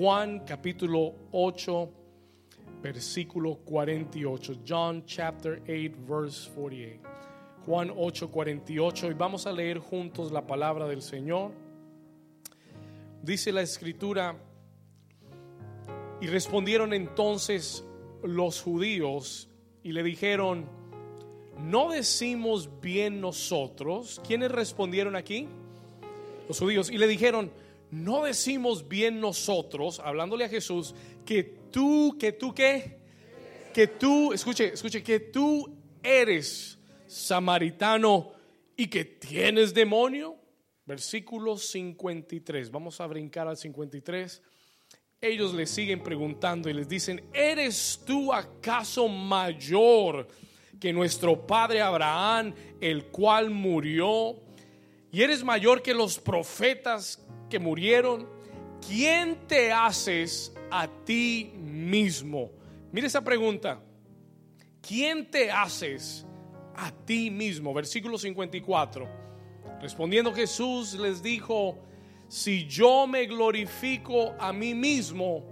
Juan capítulo 8, versículo 48. John chapter 8, verse 48. Juan 8, 48. Y vamos a leer juntos la palabra del Señor. Dice la escritura, y respondieron entonces los judíos y le dijeron, ¿no decimos bien nosotros? ¿Quiénes respondieron aquí? Los judíos. Y le dijeron, no decimos bien nosotros, hablándole a Jesús, que tú, que tú qué, que tú, escuche, escuche, que tú eres samaritano y que tienes demonio. Versículo 53, vamos a brincar al 53. Ellos le siguen preguntando y les dicen, ¿eres tú acaso mayor que nuestro padre Abraham, el cual murió? ¿Y eres mayor que los profetas que murieron? ¿Quién te haces a ti mismo? Mire esa pregunta. ¿Quién te haces a ti mismo? Versículo 54. Respondiendo Jesús les dijo, si yo me glorifico a mí mismo,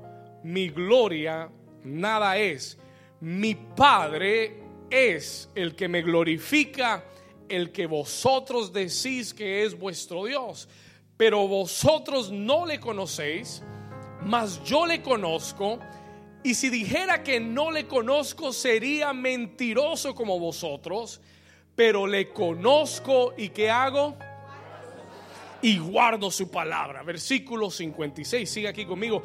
mi gloria nada es. Mi Padre es el que me glorifica, el que vosotros decís que es vuestro Dios. Pero vosotros no le conocéis, mas yo le conozco. Y si dijera que no le conozco, sería mentiroso como vosotros. Pero le conozco y ¿qué hago? y guardo su palabra. Versículo 56, sigue aquí conmigo.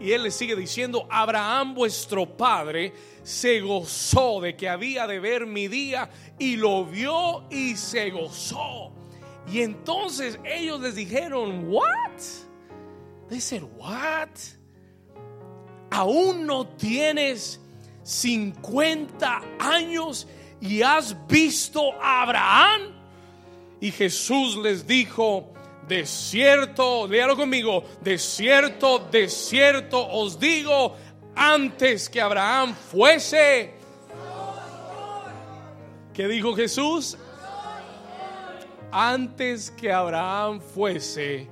Y él le sigue diciendo, Abraham vuestro padre se gozó de que había de ver mi día y lo vio y se gozó. Y entonces ellos les dijeron, what? They said, what? Aún no tienes 50 años y has visto a Abraham. Y Jesús les dijo, de cierto, léalo conmigo, de cierto, de cierto os digo, antes que Abraham fuese, ¿qué dijo Jesús? Antes que Abraham fuese,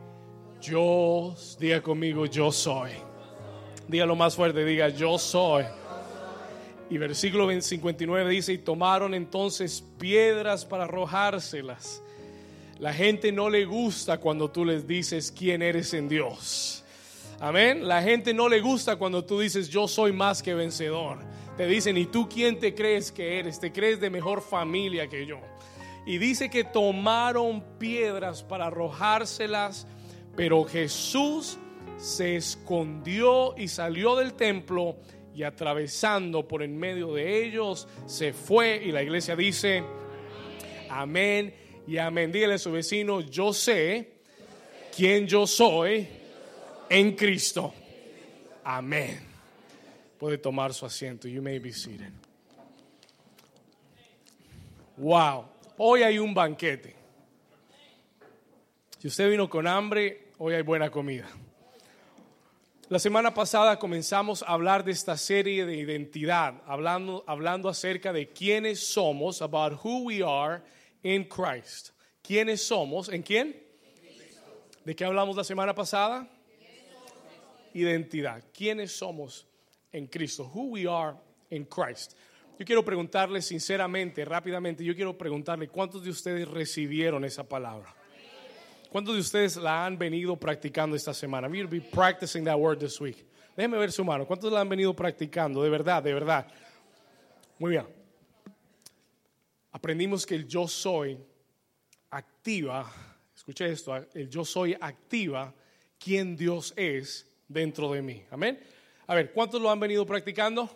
yo, diga conmigo, yo soy. Dígalo más fuerte, diga, yo soy. Y versículo 59 dice, y tomaron entonces piedras para arrojárselas. La gente no le gusta cuando tú les dices quién eres en Dios. Amén. La gente no le gusta cuando tú dices yo soy más que vencedor. Te dicen, ¿y tú quién te crees que eres? ¿Te crees de mejor familia que yo? Y dice que tomaron piedras para arrojárselas, pero Jesús se escondió y salió del templo y atravesando por en medio de ellos se fue y la iglesia dice, amén y amén. Dígale a su vecino, yo sé quién yo soy en Cristo. Amén. Puede tomar su asiento. You may be seated. Wow. Hoy hay un banquete. Si usted vino con hambre, hoy hay buena comida. La semana pasada comenzamos a hablar de esta serie de identidad, hablando, hablando acerca de quiénes somos, about who we are in Christ. ¿Quiénes somos? ¿En quién? ¿De qué hablamos la semana pasada? Identidad. ¿Quiénes somos en Cristo? Who we are in Christ. Yo quiero preguntarle sinceramente, rápidamente, yo quiero preguntarle cuántos de ustedes recibieron esa palabra. ¿Cuántos de ustedes la han venido practicando esta semana? We'll be practicing that word this week. Déjeme ver su mano. ¿Cuántos la han venido practicando? De verdad, de verdad. Muy bien. Aprendimos que el yo soy activa, escuche esto, el yo soy activa quien Dios es dentro de mí. Amén. A ver, ¿cuántos lo han venido practicando?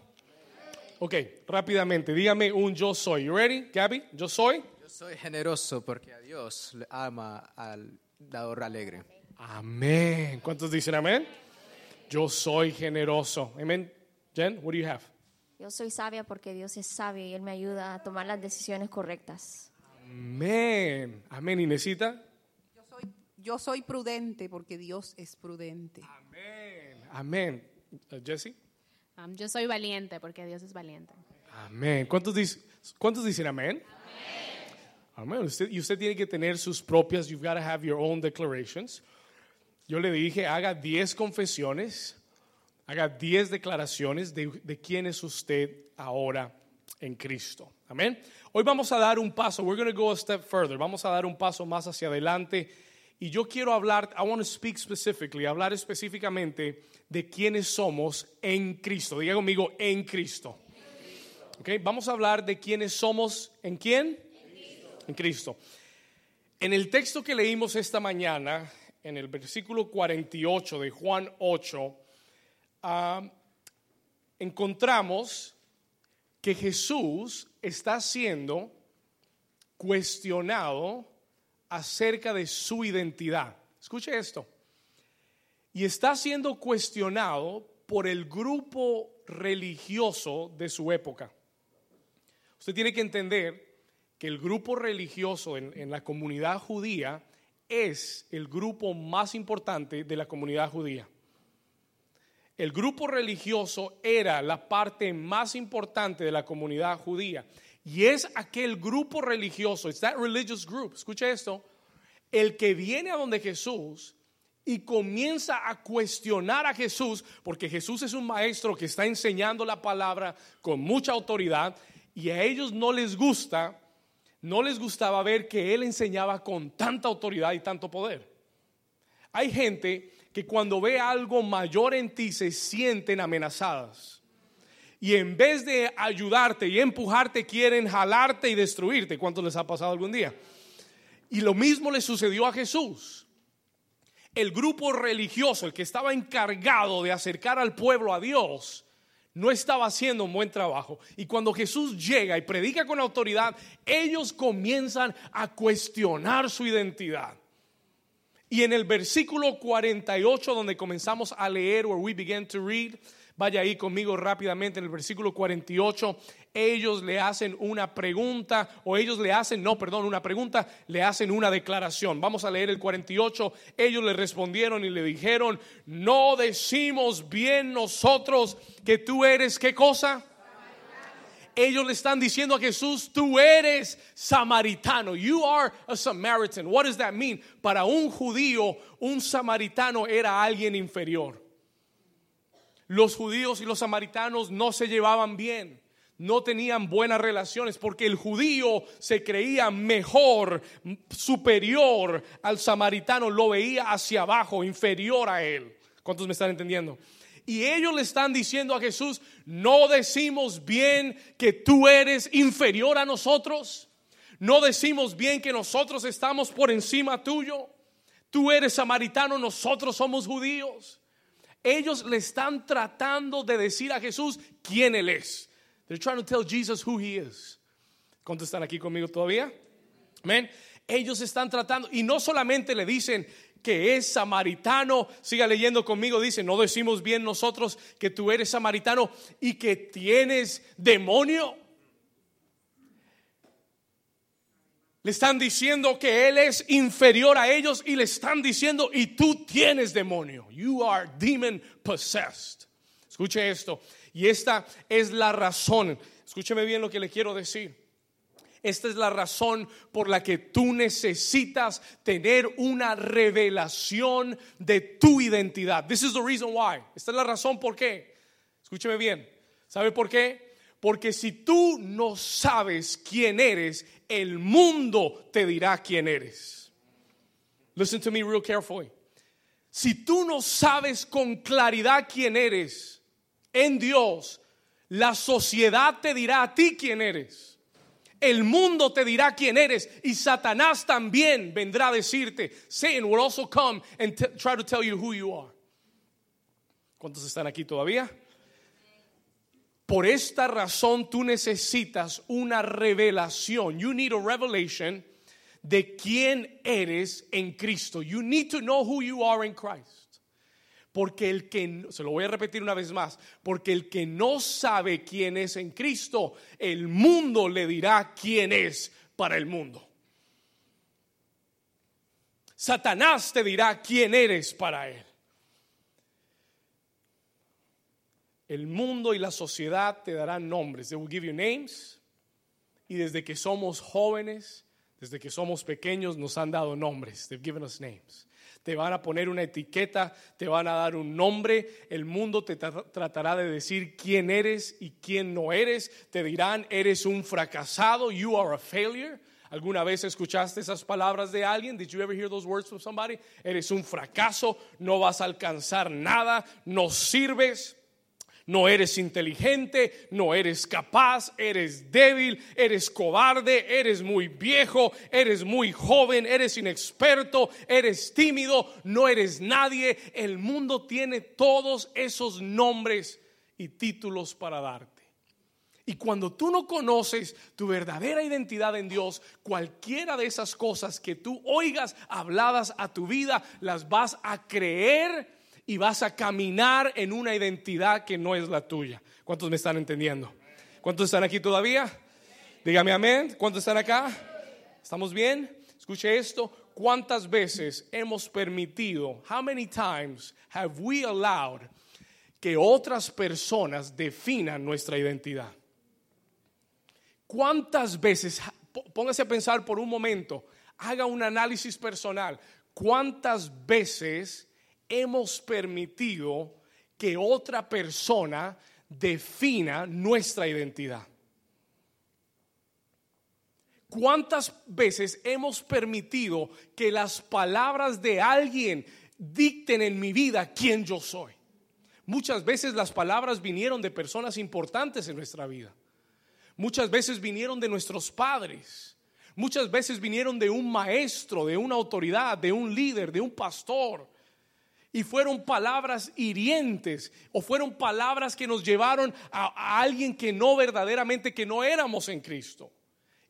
Ok, rápidamente, dígame un yo soy. You ready, Gabby? Yo soy. Yo soy generoso porque a Dios le ama al dador alegre. Amén. ¿Cuántos dicen amén? Yo soy generoso. Amén. Jen, what do you have? Yo soy sabia porque Dios es sabio y Él me ayuda a tomar las decisiones correctas. Amén. Amén. Inesita. Yo soy, yo soy prudente porque Dios es prudente. Amén. Amén. Uh, Jesse. Yo soy valiente porque Dios es valiente. Amén. ¿Cuántos, dic- ¿Cuántos dicen amén? Amén. Usted, y usted tiene que tener sus propias, you've got to have your own declarations. Yo le dije, haga 10 confesiones haga 10 declaraciones de, de quién es usted ahora en Cristo. Amén. Hoy vamos a dar un paso. We're going to go a step further. Vamos a dar un paso más hacia adelante. Y yo quiero hablar, I want to speak specifically, hablar específicamente de quiénes somos en Cristo. Diga conmigo, en Cristo. Okay, vamos a hablar de quiénes somos en quién? En Cristo. En el texto que leímos esta mañana, en el versículo 48 de Juan 8, ah, encontramos que Jesús está siendo cuestionado acerca de su identidad. Escuche esto. Y está siendo cuestionado por el grupo religioso de su época. Usted tiene que entender que el grupo religioso en, en, la comunidad judía es el grupo más importante de la comunidad judía. El grupo religioso era la parte más importante de la comunidad judía. Y es aquel grupo religioso, it's that religious group, escucha esto, el que viene a donde Jesús y comienza a cuestionar a Jesús, porque Jesús es un maestro que está enseñando la palabra con mucha autoridad y a ellos no les gusta, no les gustaba ver que él enseñaba con tanta autoridad y tanto poder. Hay gente que cuando ve algo mayor en ti se sienten amenazadas. Y en vez de ayudarte y empujarte, quieren jalarte y destruirte. ¿Cuánto les ha pasado algún día? Y lo mismo le sucedió a Jesús. El grupo religioso, el que estaba encargado de acercar al pueblo a Dios, no estaba haciendo un buen trabajo. Y cuando Jesús llega y predica con autoridad, ellos comienzan a cuestionar su identidad. Y en el versículo 48, donde comenzamos a leer, where we began to read, vaya ahí conmigo rápidamente en el versículo 48, ellos le hacen una pregunta, o ellos le hacen, no, perdón, una pregunta, le hacen una declaración. Vamos a leer el 48, ellos le respondieron y le dijeron, no decimos bien nosotros que tú eres, ¿qué cosa? ellos le están diciendo a Jesús, tú eres samaritano. You are a Samaritan. What does that mean? Para un judío, un samaritano era alguien inferior. Los judíos y los samaritanos no se llevaban bien. No tenían buenas relaciones porque el judío se creía mejor, superior al samaritano, lo veía hacia abajo, inferior a él. ¿Cuántos me están entendiendo? Y ellos le están diciendo a Jesús, no decimos bien que tú eres inferior a nosotros. No decimos bien que nosotros estamos por encima tuyo. Tú eres samaritano, nosotros somos judíos. Ellos le están tratando de decir a Jesús quién él es. They're trying to tell Jesus who he is. ¿Cuántos están aquí conmigo todavía? Amén. Ellos están tratando y no solamente le dicen que es samaritano. Siga leyendo conmigo, dice, no decimos bien nosotros que tú eres samaritano y que tienes demonio. Le están diciendo que él es inferior a ellos y le están diciendo, y tú tienes demonio. You are demon possessed. Escuche esto. Y esta es la razón. Escúcheme bien lo que le quiero decir. Esta es la razón por la que tú necesitas tener una revelación de tu identidad. This is the reason why. Esta es la razón por qué. Escúcheme bien. ¿Sabe por qué? Porque si tú no sabes quién eres, el mundo te dirá quién eres. Listen to me real carefully. Si tú no sabes con claridad quién eres en Dios, la sociedad te dirá a ti quién eres el mundo te dirá quién eres y Satanás también vendrá a decirte. Satan will also come and try to tell you who you are. ¿Cuántos están aquí todavía? Por esta razón tú necesitas una revelación. You need a revelation de quién eres en Cristo. You need to know who you are in Christ. Porque el que, se lo voy a repetir una vez más, porque el que no sabe quién es en Cristo, el mundo le dirá quién es para el mundo. Satanás te dirá quién eres para él. El mundo y la sociedad te darán nombres. They will give you names. Y desde que somos jóvenes, desde que somos pequeños, nos han dado nombres. They've given us names. te van a poner una etiqueta, te van a dar un nombre, el mundo te tra- tratará de decir quién eres y quién no eres, te dirán eres un fracasado, you are a failure. ¿Alguna vez escuchaste esas palabras de alguien? Did you ever hear those words from somebody? Eres un fracaso, no vas a alcanzar nada, no sirves. No eres inteligente, no eres capaz, eres débil, eres cobarde, eres muy viejo, eres muy joven, eres inexperto, eres tímido, no eres nadie. El mundo tiene todos esos nombres y títulos para darte. Y cuando tú no conoces tu verdadera identidad en Dios, cualquiera de esas cosas que tú oigas habladas a tu vida, las vas a creer y vas a caminar en una identidad que no es la tuya. ¿Cuántos me están entendiendo? ¿Cuántos están aquí todavía? Dígame amén. ¿Cuántos están acá? ¿Estamos bien? Escuche esto. ¿Cuántas veces hemos permitido, how many times have we allowed que otras personas definan nuestra identidad? ¿Cuántas veces, póngase a pensar por un momento, haga un análisis personal, cuántas veces hemos permitido que otra persona defina nuestra identidad? ¿Cuántas veces hemos permitido que las palabras de alguien dicten en mi vida quién yo soy? Muchas veces las palabras vinieron de personas importantes en nuestra vida. Muchas veces vinieron de nuestros padres. Muchas veces vinieron de un maestro, de una autoridad, de un líder, de un pastor. Y fueron palabras hirientes o fueron palabras que nos llevaron a, a alguien que no verdaderamente, que no éramos en Cristo.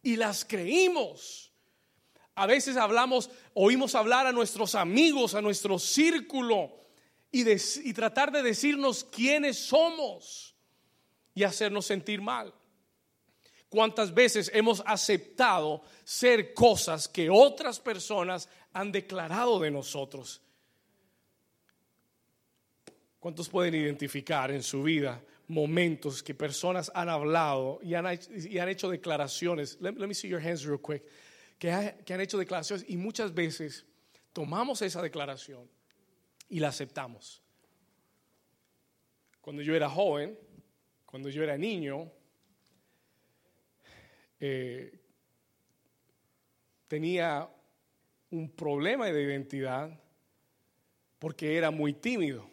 Y las creímos. A veces hablamos, oímos hablar a nuestros amigos, a nuestro círculo y, des- y tratar de decirnos quiénes somos y hacernos sentir mal. ¿Cuántas veces hemos aceptado ser cosas que otras personas han declarado de nosotros? ¿Cuántos pueden identificar en su vida momentos que personas han hablado y han, y han hecho declaraciones? Let, me see your hands real quick. Que han hecho declaraciones y muchas veces tomamos esa declaración y la aceptamos. Cuando yo era joven, cuando yo era niño, eh, tenía un problema de identidad porque era muy tímido.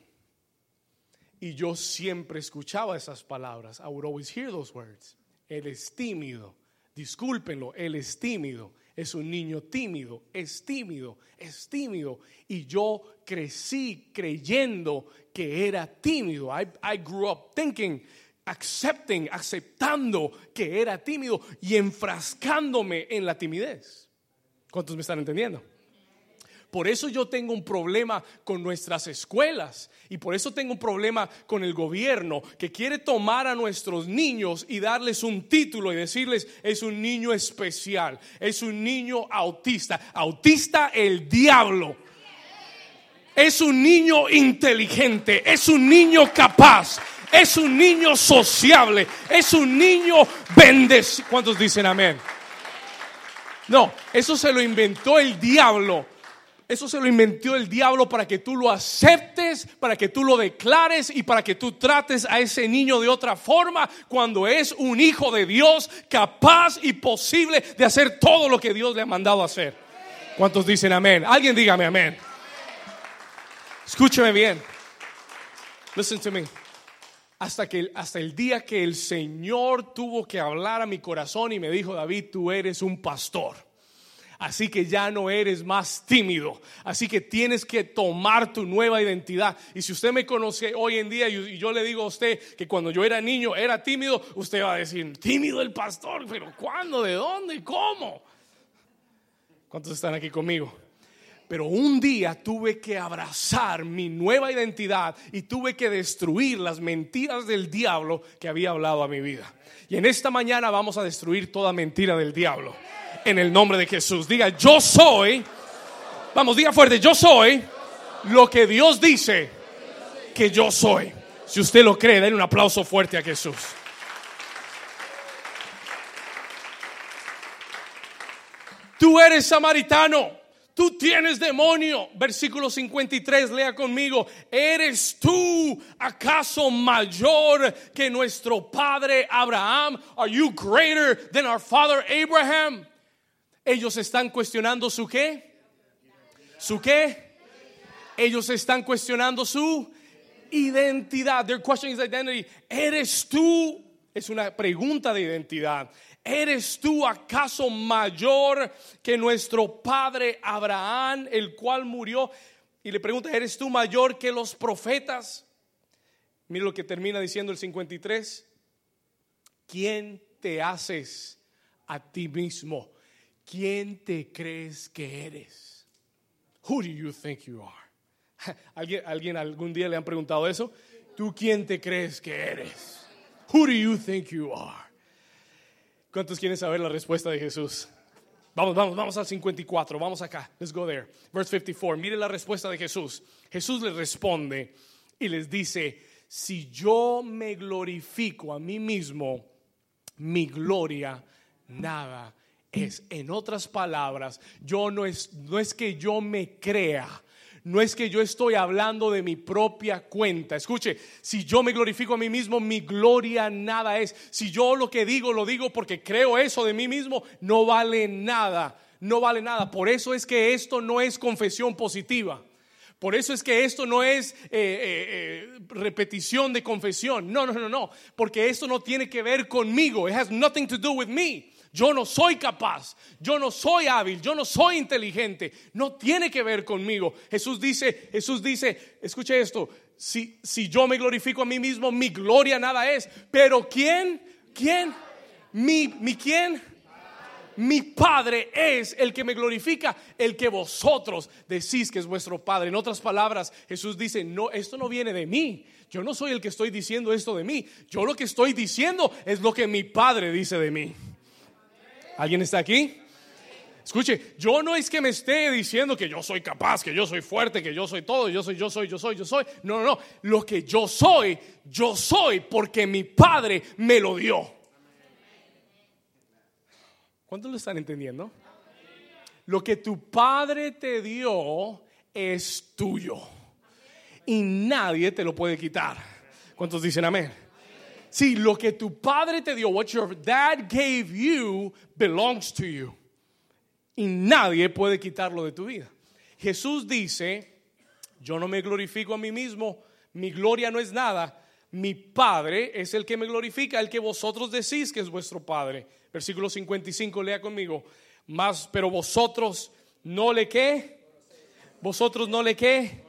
Y yo siempre escuchaba esas palabras. I would always hear those words. Él es tímido. Discúlpenlo, él es tímido. Es un niño tímido, es tímido, es tímido. Y yo crecí creyendo que era tímido. I, I grew up thinking, accepting, aceptando que era tímido y enfrascándome en la timidez. ¿Cuántos me están entendiendo? Por eso yo tengo un problema con nuestras escuelas y por eso tengo un problema con el gobierno que quiere tomar a nuestros niños y darles un título y decirles es un niño especial, es un niño autista, autista el diablo. Es un niño inteligente, es un niño capaz, es un niño sociable, es un niño bendecido. ¿Cuántos dicen amén? No, eso se lo inventó el diablo. Eso se lo inventó el diablo para que tú lo aceptes, para que tú lo declares y para que tú trates a ese niño de otra forma cuando es un hijo de Dios capaz y posible de hacer todo lo que Dios le ha mandado hacer. ¿Cuántos dicen amén? Alguien dígame amén. Escúcheme bien. Listen to me. Hasta, que, hasta el día que el Señor tuvo que hablar a mi corazón y me dijo, David, tú eres un pastor. Así que ya no eres más tímido. Así que tienes que tomar tu nueva identidad. Y si usted me conoce hoy en día y yo le digo a usted que cuando yo era niño era tímido, usted va a decir, tímido el pastor, pero ¿cuándo? ¿De dónde? ¿Cómo? ¿Cuántos están aquí conmigo? Pero un día tuve que abrazar mi nueva identidad y tuve que destruir las mentiras del diablo que había hablado a mi vida. Y en esta mañana vamos a destruir toda mentira del diablo. En el nombre de Jesús. Diga, yo soy. Vamos, diga fuerte, yo soy lo que Dios dice que yo soy. Si usted lo cree, denle un aplauso fuerte a Jesús. Tú eres samaritano. Tú tienes demonio. Versículo 53, lea conmigo. ¿Eres tú acaso mayor que nuestro padre Abraham? Are you greater than our father Abraham? Ellos están cuestionando su qué? ¿Su qué? Ellos están cuestionando su identidad. Their question is identity. ¿Eres tú? Es una pregunta de identidad. ¿Eres tú acaso mayor que nuestro padre Abraham, el cual murió? Y le pregunta, ¿eres tú mayor que los profetas? Mira lo que termina diciendo el 53. ¿Quién te haces a ti mismo? ¿Quién te crees que eres? Who do you think you are? ¿Alguien, ¿Alguien algún día le han preguntado eso? ¿Tú quién te crees que eres? Who do you think you are? ¿Cuántos quieren saber la respuesta de Jesús? Vamos, vamos, vamos al 54, vamos acá. Let's go there. Verse 54. Mire la respuesta de Jesús. Jesús les responde y les dice, si yo me glorifico a mí mismo, mi gloria nada es. En otras palabras, yo no es, no es que yo me crea. No es que yo estoy hablando de mi propia cuenta. Escuche, si yo me glorifico a mí mismo, mi gloria nada es. Si yo lo que digo, lo digo porque creo eso de mí mismo, no vale nada. No vale nada. Por eso es que esto no es confesión positiva. Por eso es que esto no es eh, eh, eh, repetición de confesión. No, no, no, no. Porque esto no tiene que ver conmigo. It has nothing to do with me. Yo no soy capaz, yo no soy hábil, yo no soy inteligente. No tiene que ver conmigo. Jesús dice, Jesús dice, escuche esto, si, si yo me glorifico a mí mismo, mi gloria nada es. Pero ¿quién? ¿Quién? ¿Mi, mi quién? Mi Padre es el que me glorifica, el que vosotros decís que es vuestro Padre. En otras palabras, Jesús dice, no, esto no viene de mí. Yo no soy el que estoy diciendo esto de mí. Yo lo que estoy diciendo es lo que mi Padre dice de mí. ¿Alguien está aquí? Escuche, yo no es que me esté diciendo que yo soy capaz, que yo soy fuerte, que yo soy todo, yo soy, yo soy, yo soy, yo soy. No, no, no. Lo que yo soy, yo soy porque mi Padre me lo dio. ¿Cuántos lo están entendiendo? Lo que tu Padre te dio es tuyo. Y nadie te lo puede quitar. ¿Cuántos dicen amén? Sí, lo que tu padre te dio, what your dad gave you, belongs to you. Y nadie puede quitarlo de tu vida. Jesús dice, yo no me glorifico a mí mismo, mi gloria no es nada, mi Padre es el que me glorifica, el que vosotros decís que es vuestro Padre. Versículo 55, lea conmigo. Más, pero vosotros no le qué, vosotros no le qué,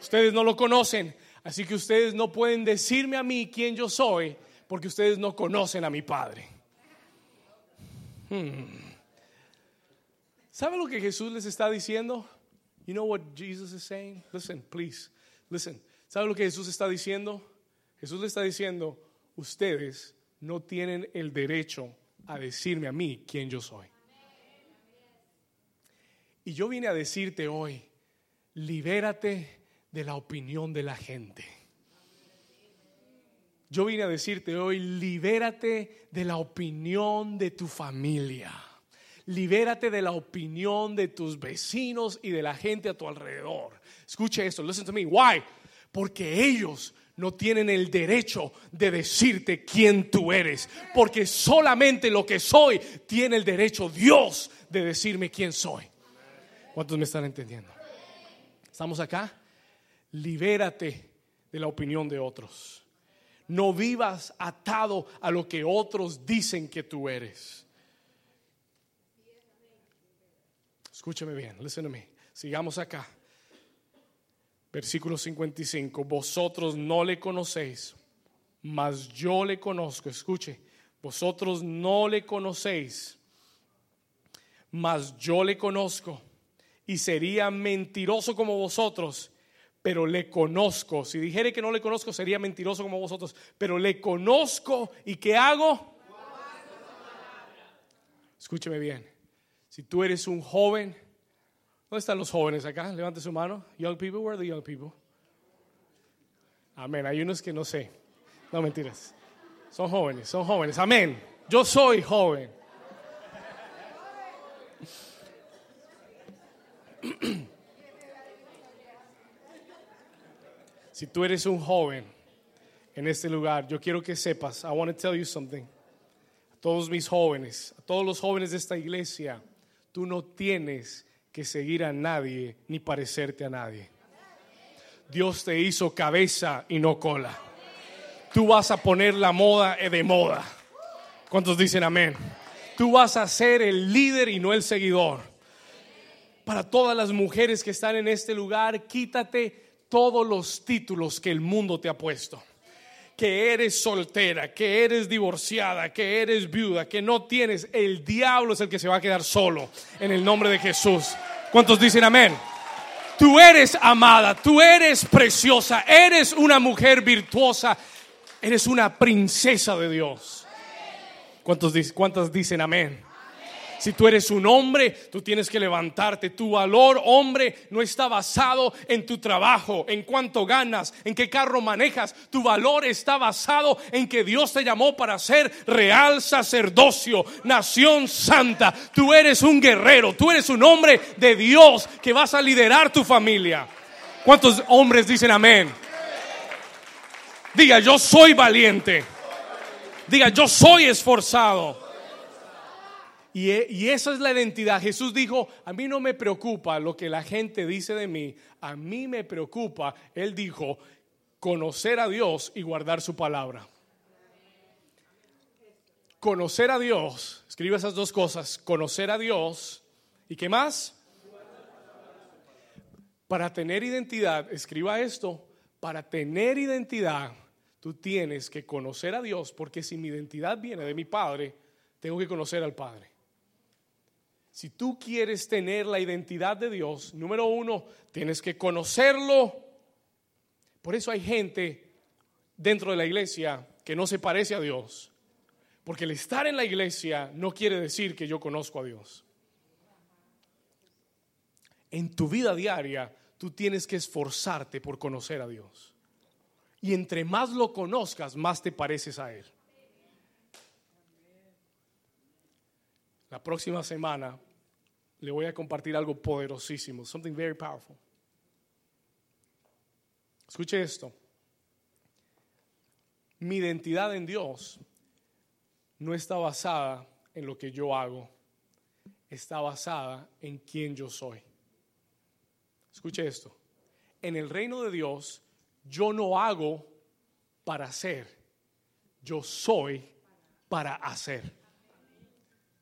ustedes no lo conocen. Así que ustedes no pueden decirme a mí quién yo soy porque ustedes no conocen a mi Padre. Hmm. ¿Sabe lo que Jesús les está diciendo? You know what Jesus is saying? Listen, please. Listen. ¿Sabe lo que Jesús está diciendo? Jesús le está diciendo, ustedes no tienen el derecho a decirme a mí quién yo soy. Y yo vine a decirte hoy, libérate de la opinión de la gente. Yo vine a decirte hoy, libérate de la opinión de tu familia. Libérate de la opinión de tus vecinos y de la gente a tu alrededor. Escuche esto, listen to me. Why? Porque ellos no tienen el derecho de decirte quién tú eres. Porque solamente lo que soy tiene el derecho Dios de decirme quién soy. ¿Cuántos me están entendiendo? ¿Estamos acá? Libérate de la opinión de otros. No vivas atado a lo que otros dicen que tú eres. Escúchame bien, listen to me. Sigamos acá. Versículo 55. Vosotros no le conocéis, mas yo le conozco. Escuche, vosotros no le conocéis, mas yo le conozco. Y sería mentiroso como vosotros pero le conozco. Si dijere que no le conozco, sería mentiroso como vosotros, pero le conozco y ¿qué hago? Escúcheme bien. Si tú eres un joven, ¿dónde están los jóvenes acá? Levante su mano. Young people, where are the young people? Amén. Hay unos que no sé. No mentiras. Son jóvenes, son jóvenes. Amén. Yo soy joven. Si tú eres un joven en este lugar, yo quiero que sepas, I want to tell you something. A todos mis jóvenes, a todos los jóvenes de esta iglesia, tú no tienes que seguir a nadie ni parecerte a nadie. Dios te hizo cabeza y no cola. Tú vas a poner la moda de moda. ¿Cuántos dicen amén? Tú vas a ser el líder y no el seguidor. Para todas las mujeres que están en este lugar, quítate todos los títulos que el mundo te ha puesto. Que eres soltera, que eres divorciada, que eres viuda, que no tienes. El diablo es el que se va a quedar solo en el nombre de Jesús. ¿Cuántos dicen amén? Tú eres amada, tú eres preciosa, eres una mujer virtuosa, eres una princesa de Dios. ¿Cuántos, ¿Cuántas dicen amén? Si tú eres un hombre, tú tienes que levantarte. Tu valor, hombre, no está basado en tu trabajo, en cuánto ganas, en qué carro manejas. Tu valor está basado en que Dios te llamó para ser real sacerdocio, nación santa. Tú eres un guerrero, tú eres un hombre de Dios que vas a liderar tu familia. ¿Cuántos hombres dicen amén? Diga, yo soy valiente. Diga, yo soy esforzado. Y, e- y esa es la identidad. Jesús dijo, a mí no me preocupa lo que la gente dice de mí, a mí me preocupa, él dijo, conocer a Dios y guardar su palabra. Conocer a Dios, escribe esas dos cosas, conocer a Dios y qué más? Para tener identidad, escriba esto, para tener identidad, tú tienes que conocer a Dios, porque si mi identidad viene de mi Padre, tengo que conocer al Padre. Si tú quieres tener la identidad de Dios, número uno, tienes que conocerlo. Por eso hay gente dentro de la iglesia que no se parece a Dios. Porque el estar en la iglesia no quiere decir que yo conozco a Dios. En tu vida diaria, tú tienes que esforzarte por conocer a Dios. Y entre más lo conozcas, más te pareces a Él. La próxima semana le voy a compartir algo poderosísimo, something very powerful. Escuche esto. Mi identidad en Dios no está basada en lo que yo hago, está basada en quién yo soy. Escuche esto. En el reino de Dios, yo no hago para hacer, yo soy para hacer.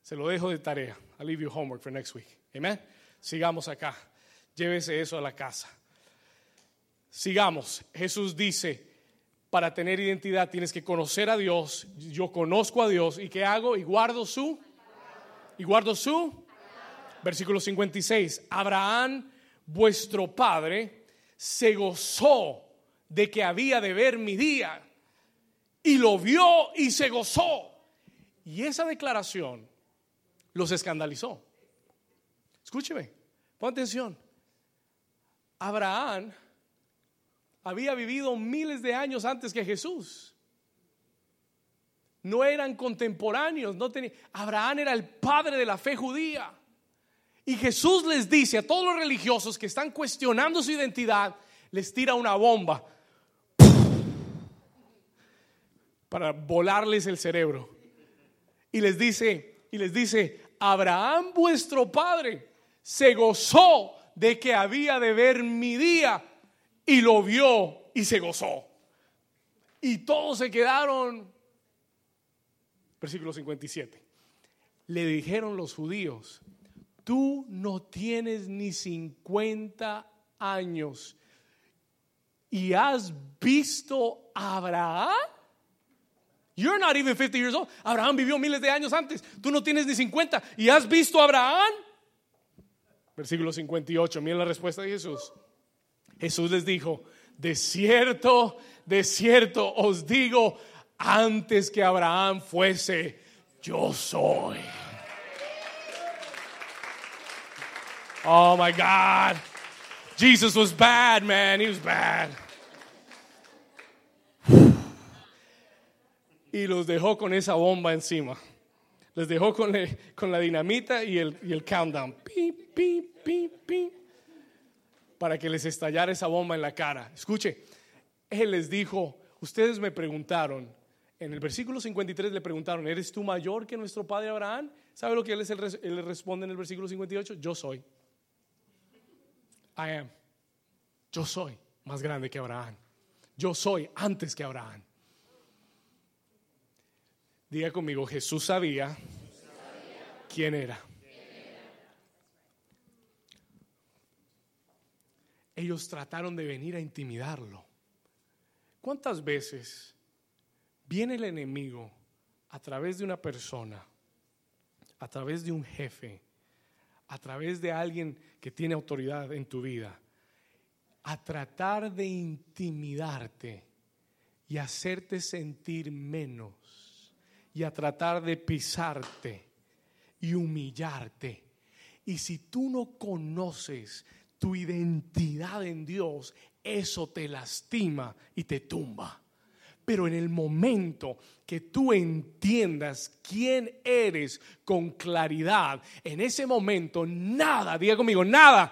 Se lo dejo de tarea. I'll leave you homework for next week. Amen. Sigamos acá. Llévese eso a la casa. Sigamos. Jesús dice, para tener identidad tienes que conocer a Dios. Yo conozco a Dios. ¿Y qué hago? Y guardo su. Y guardo su. Versículo 56. Abraham, vuestro padre, se gozó de que había de ver mi día. Y lo vio y se gozó. Y esa declaración los escandalizó. Escúcheme, pon atención. Abraham había vivido miles de años antes que Jesús. No eran contemporáneos, no tenía, Abraham era el padre de la fe judía. Y Jesús les dice a todos los religiosos que están cuestionando su identidad, les tira una bomba para volarles el cerebro. Y les dice, y les dice, Abraham vuestro padre se gozó de que había de ver mi día y lo vio y se gozó. Y todos se quedaron, versículo 57, le dijeron los judíos, tú no tienes ni 50 años y has visto a Abraham. You're not even 50 years old. Abraham vivió miles de años antes. Tú no tienes ni 50 y has visto a Abraham. Versículo 58. Miren la respuesta de Jesús. Jesús les dijo, de cierto, de cierto os digo, antes que Abraham fuese, yo soy. Oh my God. Jesus was bad, man. He was bad. Y los dejó con esa bomba encima. Les dejó con, con la dinamita y el, y el countdown. Pi, pi, pi, pi. Para que les estallara esa bomba en la cara. Escuche, Él les dijo, ustedes me preguntaron, en el versículo 53 le preguntaron, ¿eres tú mayor que nuestro padre Abraham? ¿Sabe lo que él, es el él le responde en el versículo 58? Yo soy. I am. Yo soy más grande que Abraham. Yo soy antes que Abraham. Diga conmigo, Jesús sabía quién era. Ellos trataron de venir a intimidarlo. ¿Cuántas veces viene el enemigo a través de una persona, a través de un jefe, a través de alguien que tiene autoridad en tu vida, a tratar de intimidarte y hacerte sentir menos y a tratar de pisarte y humillarte? Y si tú no conoces tu identidad en Dios, eso te lastima y te tumba. Pero en el momento que tú entiendas quién eres con claridad, en ese momento nada, diga conmigo, nada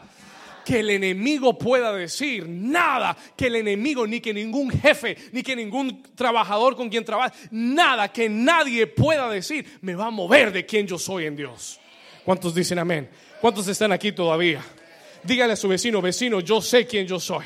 que el enemigo pueda decir, nada que el enemigo, ni que ningún jefe, ni que ningún trabajador con quien trabaja, nada que nadie pueda decir, me va a mover de quien yo soy en Dios. ¿Cuántos dicen amén? ¿Cuántos están aquí todavía? Dígale a su vecino, vecino, yo sé quién yo soy.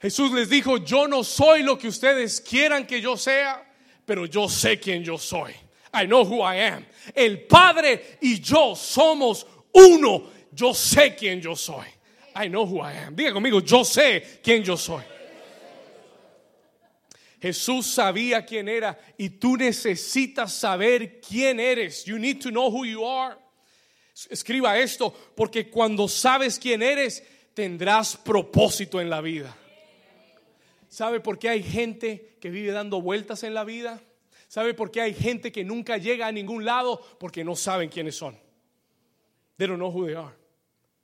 Jesús les dijo, yo no soy lo que ustedes quieran que yo sea, pero yo sé quién yo soy. I know who I am. El Padre y yo somos uno. Yo sé quién yo soy. I know who I am. Diga conmigo, yo sé quién yo soy. Jesús sabía quién era y tú necesitas saber quién eres. You need to know who you are. Escriba esto, porque cuando sabes quién eres, tendrás propósito en la vida. ¿Sabe por qué hay gente que vive dando vueltas en la vida? ¿Sabe por qué hay gente que nunca llega a ningún lado? Porque no saben quiénes son. They don't know who they are.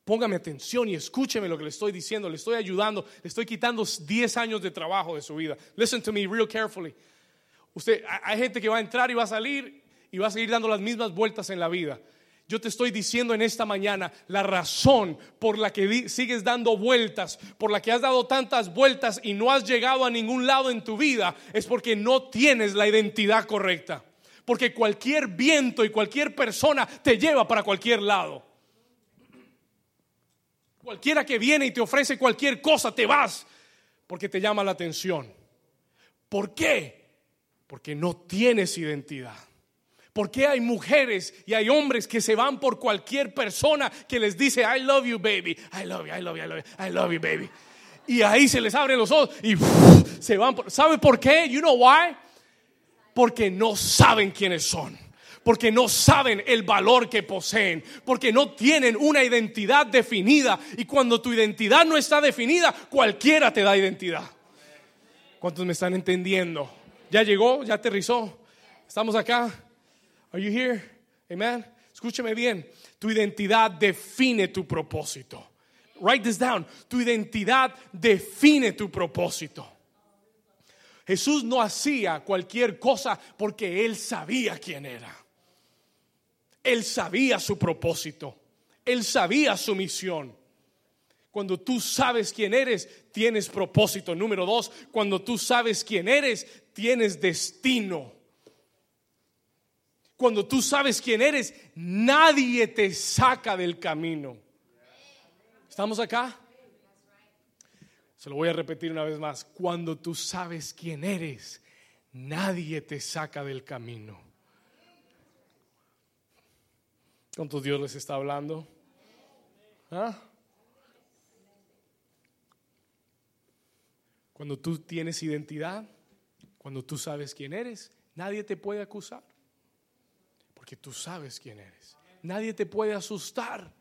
Póngame atención y escúcheme lo que le estoy diciendo. Le estoy ayudando. Le estoy quitando 10 años de trabajo de su vida. Listen to me real carefully. Usted, hay gente que va a entrar y va a salir y va a seguir dando las mismas vueltas en la vida. Yo te estoy diciendo en esta mañana la razón por la que sigues dando vueltas, por la que has dado tantas vueltas y no has llegado a ningún lado en tu vida, es porque no tienes la identidad correcta. Porque cualquier viento y cualquier persona te lleva para cualquier lado. Cualquiera que viene y te ofrece cualquier cosa, te vas porque te llama la atención. ¿Por qué? Porque no tienes identidad. ¿Por qué hay mujeres y hay hombres que se van por cualquier persona que les dice, I love you, baby, I love you, I love you, I love you, I love you, baby? Y ahí se les abren los ojos y se van. por- ¿Sabe por qué? You know why? Porque no saben quiénes son. Porque no saben el valor que poseen. Porque no tienen una identidad definida. Y cuando tu identidad no está definida, cualquiera te da identidad. ¿Cuántos me están entendiendo? ¿Ya llegó? ¿Ya aterrizó? ¿Estamos acá? Are you here? Amen. Escúcheme bien. Tu identidad define tu propósito. Write this down. Tu identidad define tu propósito. Jesús no hacía cualquier cosa porque él sabía quién era. Él sabía su propósito. Él sabía su misión. Cuando tú sabes quién eres, tienes propósito. Número dos, cuando tú sabes quién eres, tienes destino. Cuando tú sabes quién eres, nadie te saca del camino. ¿Estamos acá? Se lo voy a repetir una vez más. Cuando tú sabes quién eres, nadie te saca del camino. ¿Cuántos Dios les está hablando? ¿Ah? Cuando tú tienes identidad, cuando tú sabes quién eres, nadie te puede acusar. Porque tú sabes quién eres. Nadie te puede asustar.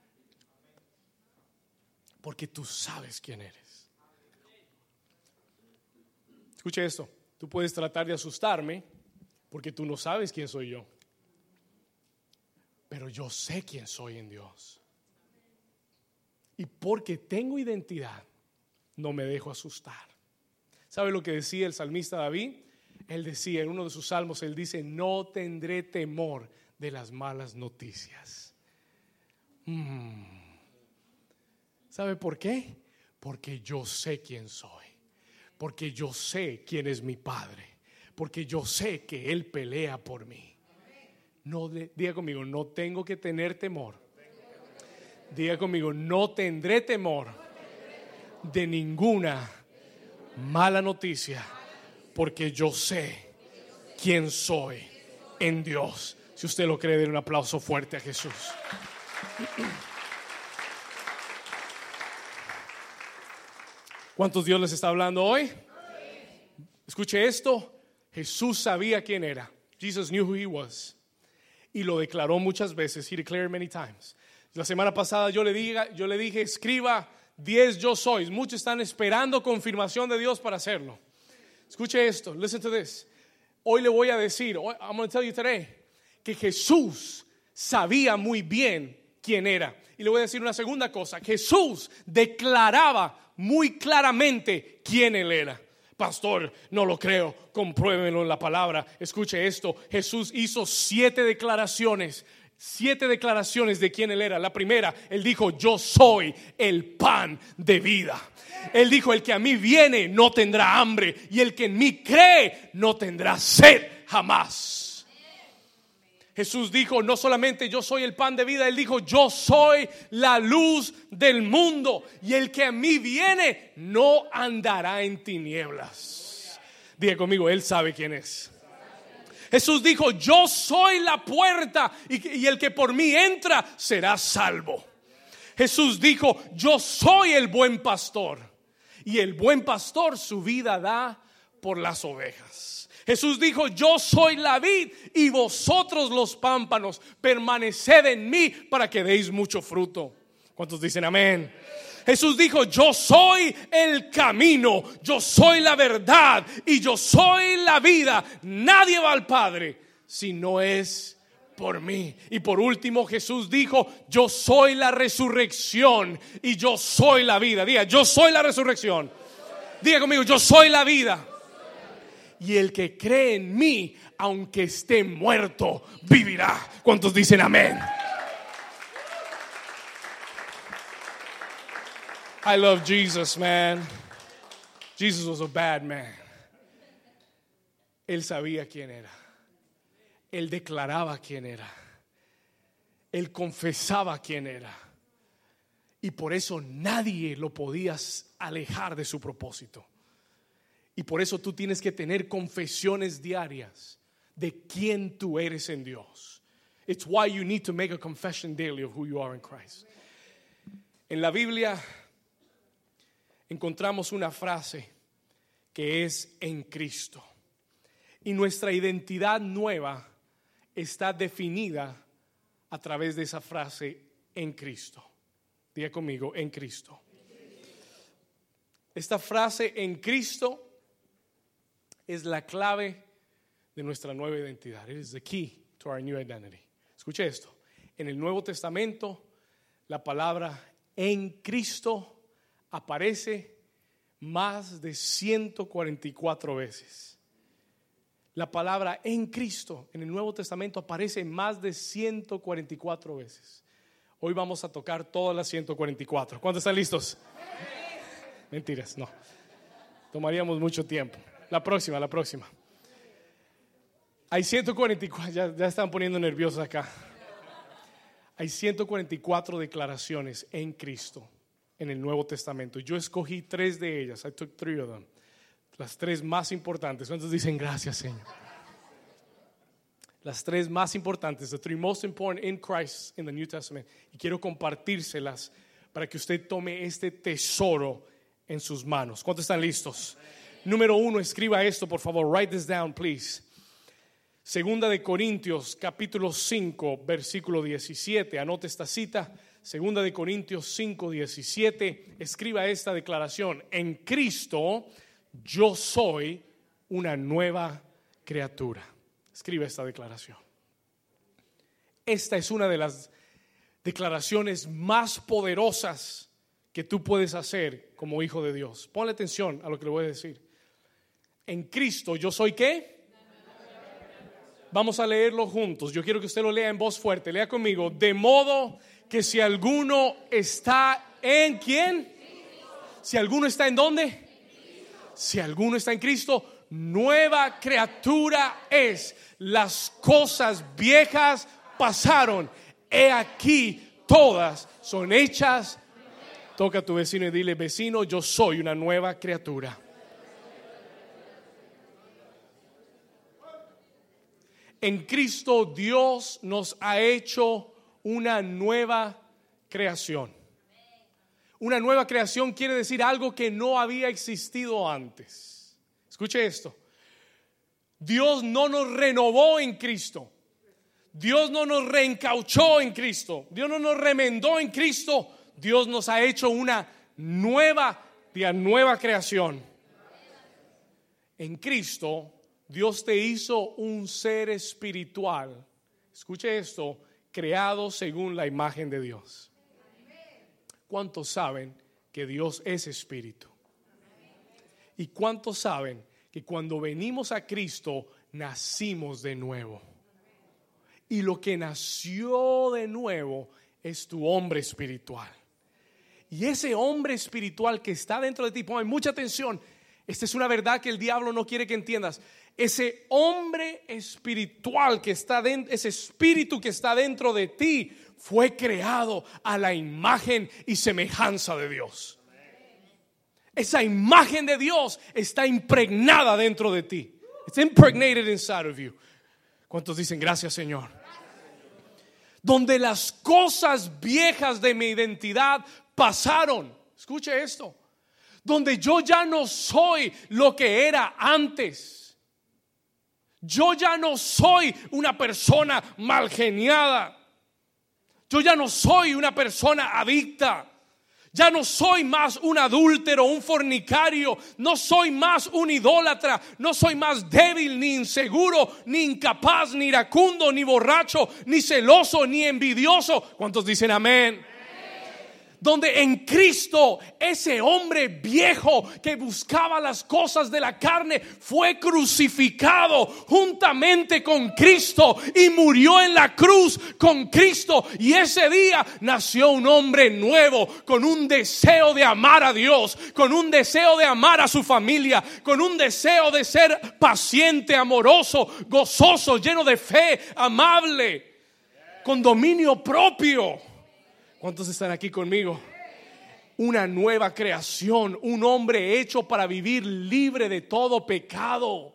Porque tú sabes quién eres. Escuche esto. Tú puedes tratar de asustarme porque tú no sabes quién soy yo. Pero yo sé quién soy en Dios. Y porque tengo identidad, no me dejo asustar. ¿Sabe lo que decía el salmista David? Él decía en uno de sus salmos, él dice, no tendré temor de las malas noticias. Mm. ¿Sabe por qué? porque yo sé quién soy, porque yo sé quién es mi Padre, porque yo sé que Él pelea por mí. No, diga conmigo, no tengo que tener temor. Diga conmigo, no tendré temor de ninguna mala noticia, porque yo sé quién soy en Dios. Si usted lo cree, den un aplauso fuerte a Jesús. ¿Cuántos Dios les está hablando hoy? Escuche esto. Jesús sabía quién era. Jesus knew who he was. Y lo declaró muchas veces. He declared many times. La semana pasada yo le, diga, yo le dije, escriba 10 yo sois. Muchos están esperando confirmación de Dios para hacerlo. Escuche esto. Listen to this. Hoy le voy a decir, I'm going to tell you today, que Jesús sabía muy bien quién era. Y le voy a decir una segunda cosa. Jesús declaraba muy claramente quién él era. Pastor, no lo creo, compruébenlo en la palabra. Escuche esto, Jesús hizo siete declaraciones, siete declaraciones de quién él era. La primera, él dijo, yo soy el pan de vida. Él dijo, el que a mí viene no tendrá hambre y el que en mí cree no tendrá sed jamás. Jesús dijo, no solamente yo soy el pan de vida, Él dijo, yo soy la luz del mundo y el que a mí viene no andará en tinieblas. Diga conmigo, Él sabe quién es. Jesús dijo, yo soy la puerta y, y el que por mí entra será salvo. Jesús dijo, yo soy el buen pastor y el buen pastor su vida da por las ovejas. Jesús dijo, yo soy la vid y vosotros los pámpanos, permaneced en mí para que deis mucho fruto. ¿Cuántos dicen amén? Jesús dijo, yo soy el camino, yo soy la verdad y yo soy la vida. Nadie va al Padre si no es por mí. Y por último Jesús dijo, yo soy la resurrección y yo soy la vida. Diga, yo soy la resurrección. Diga conmigo, yo soy la vida. Y el que cree en mí, aunque esté muerto, vivirá. ¿Cuántos dicen amén? I love Jesus, man. Jesus was a bad man. Él sabía quién era. Él declaraba quién era. Él confesaba quién era. Y por eso nadie lo podías alejar de su propósito. Y por eso tú tienes que tener confesiones diarias de quién tú eres en Dios. It's why you need to make a confession daily of who you are in Christ. En la Biblia encontramos una frase que es en Cristo. Y nuestra identidad nueva está definida a través de esa frase en Cristo. Diga conmigo, en Cristo. Esta frase en Cristo es la clave de nuestra nueva identidad. It is the key to our new identity. Escuche esto. En el Nuevo Testamento, la palabra en Cristo aparece más de 144 veces. La palabra en Cristo en el Nuevo Testamento aparece más de 144 veces. Hoy vamos a tocar todas las 144. ¿Cuántos están listos? Mentiras, no. Tomaríamos mucho tiempo. La próxima, la próxima. Hay 144, ya, ya están poniendo nerviosos acá. Hay 144 declaraciones en Cristo en el Nuevo Testamento. Yo escogí tres de ellas. I took three of them. Las tres más importantes. ¿Cuántos dicen gracias, Señor? Las tres más importantes, the three most important in Christ in the New Testament. Y quiero compartírselas para que usted tome este tesoro en sus manos. ¿Cuántos están listos? Número uno, escriba esto, por favor. Write this down, please. Segunda de Corintios, capítulo 5, versículo 17. Anote esta cita. Segunda de Corintios 5, 17. Escriba esta declaración. En Cristo yo soy una nueva criatura. Escribe esta declaración. Esta es una de las declaraciones más poderosas que tú puedes hacer como hijo de Dios. Ponle atención a lo que le voy a decir. En Cristo yo soy qué? Vamos a leerlo juntos. Yo quiero que usted lo lea en voz fuerte. Lea conmigo. De modo que si alguno está en quién? Si alguno está en dónde? Si alguno está en Cristo, nueva criatura es. Las cosas viejas pasaron. He aquí, todas son hechas. Toca a tu vecino y dile, vecino, yo soy una nueva criatura. En Cristo Dios nos ha hecho una nueva creación. Una nueva creación quiere decir algo que no había existido antes. Escuche esto. Dios no nos renovó en Cristo. Dios no nos reencauchó en Cristo. Dios no nos remendó en Cristo. Dios nos ha hecho una nueva, nueva creación. En Cristo, Dios te hizo un ser espiritual. Escuche esto, creado según la imagen de Dios. ¿Cuántos saben que Dios es espíritu? ¿Y cuántos saben que cuando venimos a Cristo nacimos de nuevo? Y lo que nació de nuevo es tu hombre espiritual. Y ese hombre espiritual que está dentro de ti, pon mucha atención, esta es una verdad que el diablo no quiere que entiendas. Ese hombre espiritual que está dentro, ese espíritu que está dentro de ti, fue creado a la imagen y semejanza de Dios. Esa imagen de Dios está impregnada dentro de ti. It's impregnated inside of you. ¿Cuántos dicen gracias, Señor? Donde las cosas viejas de mi identidad pasaron. Escuche esto. Donde yo ya no soy lo que era antes. Yo ya no soy una persona mal geniada. Yo ya no soy una persona adicta. Ya no soy más un adúltero, un fornicario, no soy más un idólatra, no soy más débil, ni inseguro, ni incapaz, ni iracundo, ni borracho, ni celoso, ni envidioso. ¿Cuántos dicen amén? Donde en Cristo ese hombre viejo que buscaba las cosas de la carne fue crucificado juntamente con Cristo y murió en la cruz con Cristo. Y ese día nació un hombre nuevo con un deseo de amar a Dios, con un deseo de amar a su familia, con un deseo de ser paciente, amoroso, gozoso, lleno de fe, amable, con dominio propio. ¿Cuántos están aquí conmigo? Una nueva creación, un hombre hecho para vivir libre de todo pecado.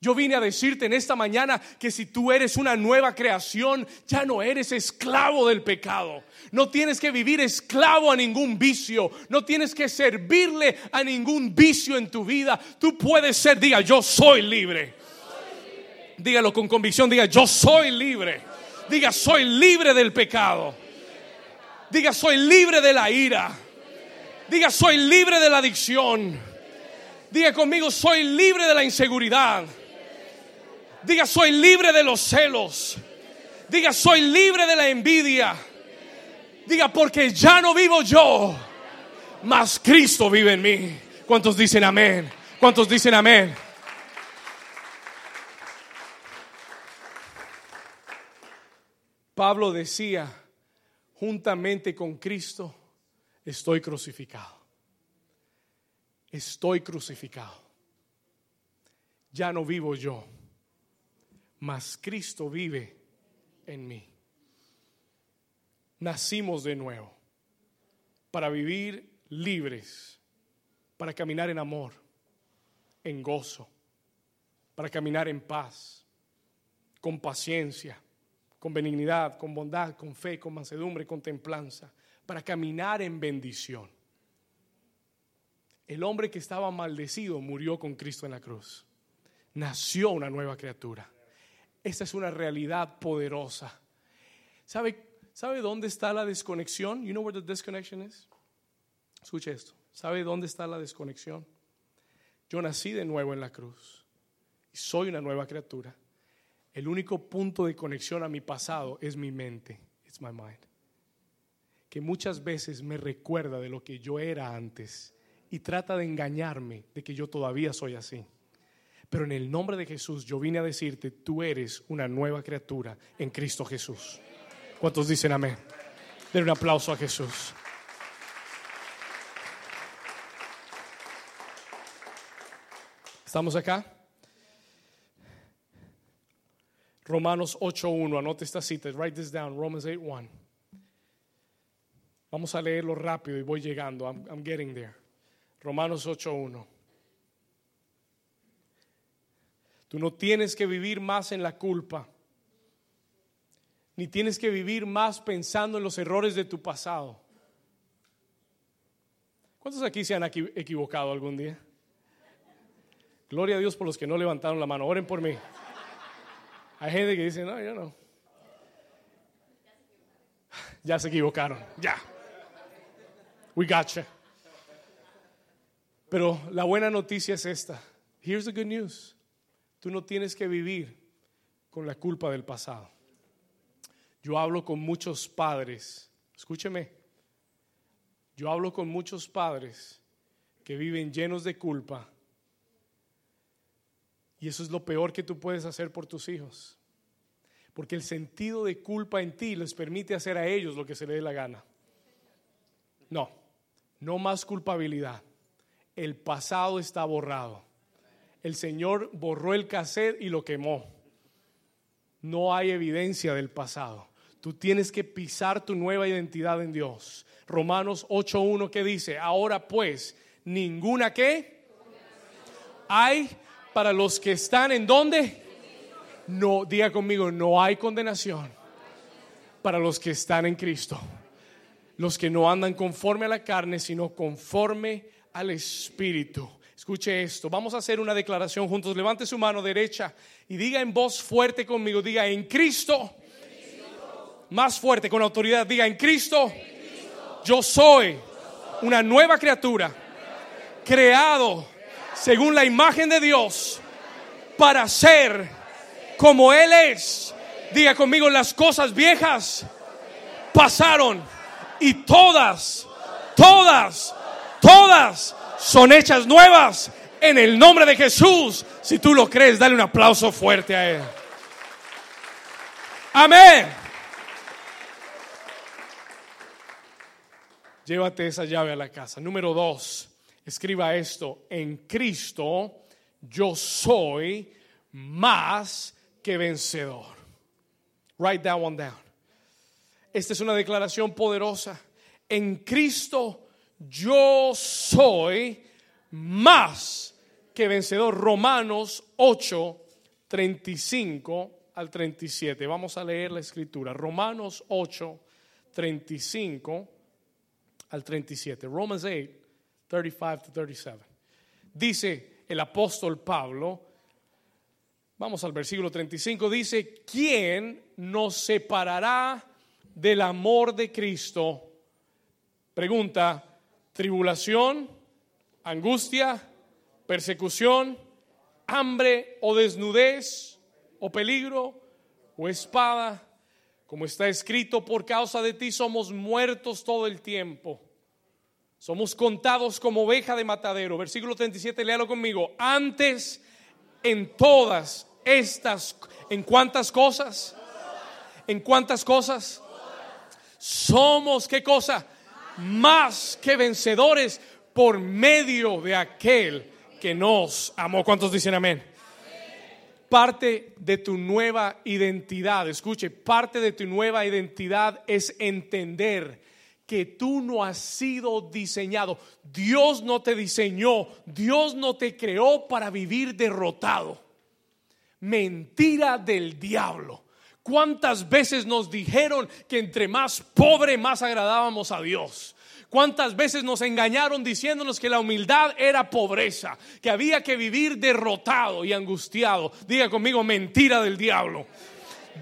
Yo vine a decirte en esta mañana que si tú eres una nueva creación, ya no eres esclavo del pecado. No tienes que vivir esclavo a ningún vicio. No tienes que servirle a ningún vicio en tu vida. Tú puedes ser, diga, yo soy libre. Dígalo con convicción, diga, yo soy libre. Diga, soy libre del pecado. Diga, soy libre de la ira. Diga, soy libre de la adicción. Diga conmigo, soy libre de la inseguridad. Diga, soy libre de los celos. Diga, soy libre de la envidia. Diga, porque ya no vivo yo, mas Cristo vive en mí. ¿Cuántos dicen amén? ¿Cuántos dicen amén? Pablo decía, juntamente con Cristo, estoy crucificado. Estoy crucificado. Ya no vivo yo, mas Cristo vive en mí. Nacimos de nuevo para vivir libres, para caminar en amor, en gozo, para caminar en paz, con paciencia con benignidad, con bondad, con fe, con mansedumbre, con templanza, para caminar en bendición. El hombre que estaba maldecido murió con Cristo en la cruz. Nació una nueva criatura. Esta es una realidad poderosa. ¿Sabe, ¿Sabe dónde está la desconexión? You know where the disconnection is? Escuche esto. ¿Sabe dónde está la desconexión? Yo nací de nuevo en la cruz y soy una nueva criatura. El único punto de conexión a mi pasado es mi mente. It's my mind. Que muchas veces me recuerda de lo que yo era antes y trata de engañarme de que yo todavía soy así. Pero en el nombre de Jesús yo vine a decirte, tú eres una nueva criatura en Cristo Jesús. ¿Cuántos dicen amén? Den un aplauso a Jesús. ¿Estamos acá? Romanos 8.1, anote esta cita, write this down, Romans 8.1. Vamos a leerlo rápido y voy llegando, I'm, I'm getting there. Romanos 8.1. Tú no tienes que vivir más en la culpa, ni tienes que vivir más pensando en los errores de tu pasado. ¿Cuántos aquí se han equi- equivocado algún día? Gloria a Dios por los que no levantaron la mano. Oren por mí. Hay gente que dice, no, yo no. Ya se equivocaron. Ya. We gotcha. Pero la buena noticia es esta. Here's the good news. Tú no tienes que vivir con la culpa del pasado. Yo hablo con muchos padres. Escúcheme. Yo hablo con muchos padres que viven llenos de culpa. Y eso es lo peor que tú puedes hacer por tus hijos. Porque el sentido de culpa en ti les permite hacer a ellos lo que se les dé la gana. No, no más culpabilidad. El pasado está borrado. El Señor borró el cassette y lo quemó. No hay evidencia del pasado. Tú tienes que pisar tu nueva identidad en Dios. Romanos 8.1 que dice, ahora pues, ninguna que hay para los que están en donde. No, diga conmigo, no hay condenación para los que están en Cristo. Los que no andan conforme a la carne, sino conforme al Espíritu. Escuche esto, vamos a hacer una declaración juntos. Levante su mano derecha y diga en voz fuerte conmigo, diga en Cristo. Más fuerte, con autoridad, diga en Cristo. Yo soy una nueva criatura, creado según la imagen de Dios, para ser como Él es. Diga conmigo, las cosas viejas pasaron y todas, todas, todas son hechas nuevas en el nombre de Jesús. Si tú lo crees, dale un aplauso fuerte a Él. Amén. Llévate esa llave a la casa. Número dos, escriba esto. En Cristo yo soy más que vencedor. Write that one down. Esta es una declaración poderosa. En Cristo yo soy más que vencedor. Romanos 8, 35 al 37. Vamos a leer la escritura. Romanos 8, 35 al 37. Romans 8, 35 to 37. Dice el apóstol Pablo, vamos al versículo 35, dice, ¿quién nos separará del amor de Cristo? Pregunta, tribulación, angustia, persecución, hambre o desnudez o peligro o espada. Como está escrito, por causa de ti somos muertos todo el tiempo. Somos contados como oveja de matadero. Versículo 37, léalo conmigo. Antes en todas estas, ¿en cuántas cosas? ¿En cuántas cosas? Somos, ¿qué cosa? Más que vencedores por medio de aquel que nos amó. ¿Cuántos dicen amén? Parte de tu nueva identidad, escuche, parte de tu nueva identidad es entender que tú no has sido diseñado. Dios no te diseñó, Dios no te creó para vivir derrotado. Mentira del diablo. ¿Cuántas veces nos dijeron que entre más pobre más agradábamos a Dios? ¿Cuántas veces nos engañaron diciéndonos que la humildad era pobreza, que había que vivir derrotado y angustiado? Diga conmigo, mentira del diablo.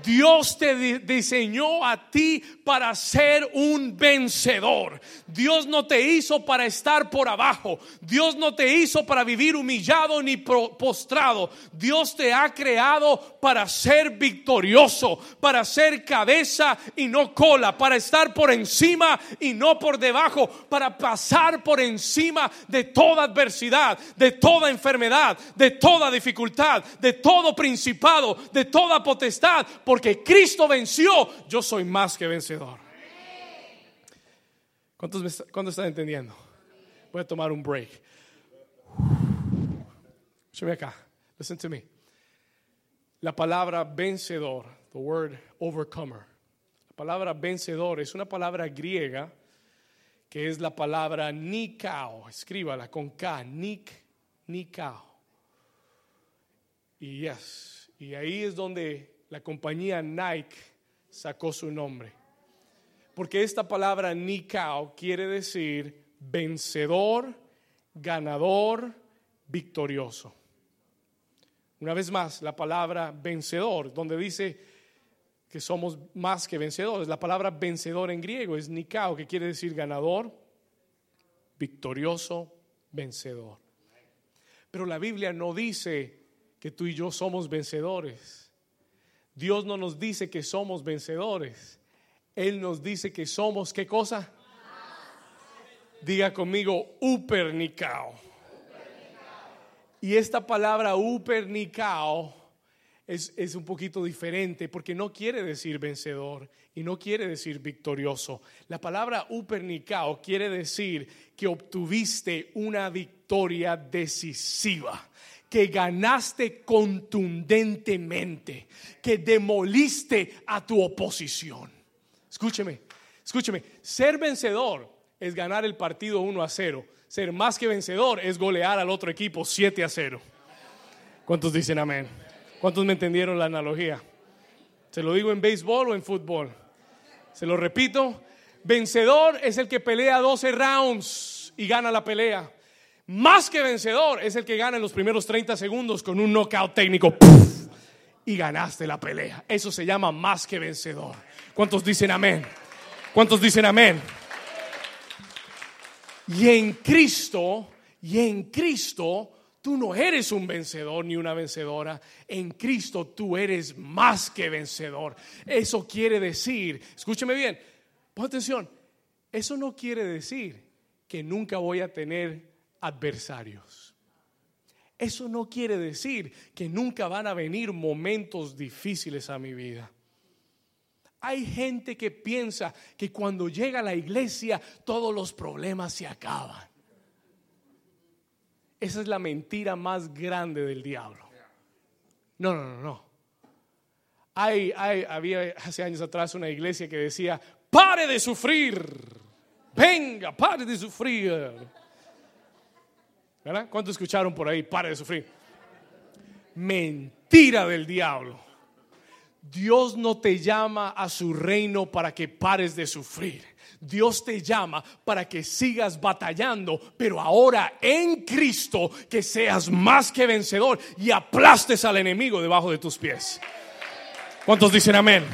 Dios te di- diseñó a ti para ser un vencedor. Dios no te hizo para estar por abajo. Dios no te hizo para vivir humillado ni postrado. Dios te ha creado para ser victorioso, para ser cabeza y no cola, para estar por encima y no por debajo, para pasar por encima de toda adversidad, de toda enfermedad, de toda dificultad, de todo principado, de toda potestad, porque Cristo venció, yo soy más que vencedor. ¿Cuántos, cuántos están entendiendo? Voy a tomar un break. Escúchame acá. Listen to me. La palabra vencedor, the word overcomer. La palabra vencedor es una palabra griega que es la palabra nikao. Escríbala con K, nik, nikao. Y yes, y ahí es donde la compañía Nike sacó su nombre. Porque esta palabra nikao quiere decir vencedor, ganador, victorioso. Una vez más, la palabra vencedor, donde dice que somos más que vencedores. La palabra vencedor en griego es nikao, que quiere decir ganador, victorioso, vencedor. Pero la Biblia no dice que tú y yo somos vencedores. Dios no nos dice que somos vencedores. Él nos dice que somos, ¿qué cosa? Diga conmigo, upernicao. Y esta palabra upernicao es, es un poquito diferente porque no quiere decir vencedor y no quiere decir victorioso. La palabra upernicao quiere decir que obtuviste una victoria decisiva que ganaste contundentemente, que demoliste a tu oposición. Escúcheme, escúcheme, ser vencedor es ganar el partido 1 a 0. Ser más que vencedor es golear al otro equipo 7 a 0. ¿Cuántos dicen amén? ¿Cuántos me entendieron la analogía? ¿Se lo digo en béisbol o en fútbol? Se lo repito. Vencedor es el que pelea 12 rounds y gana la pelea. Más que vencedor es el que gana en los primeros 30 segundos con un knockout técnico. Y ganaste la pelea. Eso se llama más que vencedor. ¿Cuántos dicen amén? ¿Cuántos dicen amén? Y en Cristo, y en Cristo, tú no eres un vencedor ni una vencedora. En Cristo tú eres más que vencedor. Eso quiere decir, escúcheme bien, pon atención, eso no quiere decir que nunca voy a tener adversarios. Eso no quiere decir que nunca van a venir momentos difíciles a mi vida. Hay gente que piensa que cuando llega a la iglesia todos los problemas se acaban. Esa es la mentira más grande del diablo. No, no, no, no. Hay, hay, había hace años atrás una iglesia que decía, pare de sufrir. Venga, pare de sufrir. ¿Verdad? ¿Cuánto escucharon por ahí? Pare de sufrir. Mentira del diablo. Dios no te llama a su reino para que pares de sufrir. Dios te llama para que sigas batallando, pero ahora en Cristo que seas más que vencedor y aplastes al enemigo debajo de tus pies. ¿Cuántos dicen amén?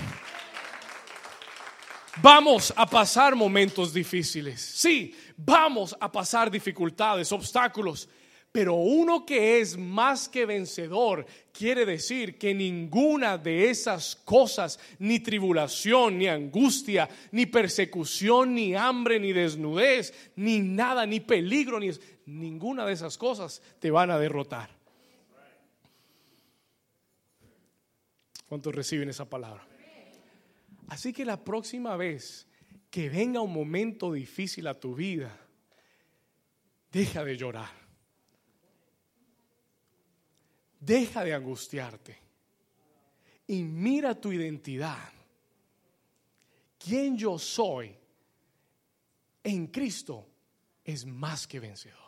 Vamos a pasar momentos difíciles. Sí, vamos a pasar dificultades, obstáculos. Pero uno que es más que vencedor quiere decir que ninguna de esas cosas, ni tribulación, ni angustia, ni persecución, ni hambre, ni desnudez, ni nada, ni peligro, ni ninguna de esas cosas te van a derrotar. ¿Cuántos reciben esa palabra? Así que la próxima vez que venga un momento difícil a tu vida, deja de llorar. Deja de angustiarte y mira tu identidad. Quien yo soy en Cristo es más que vencedor.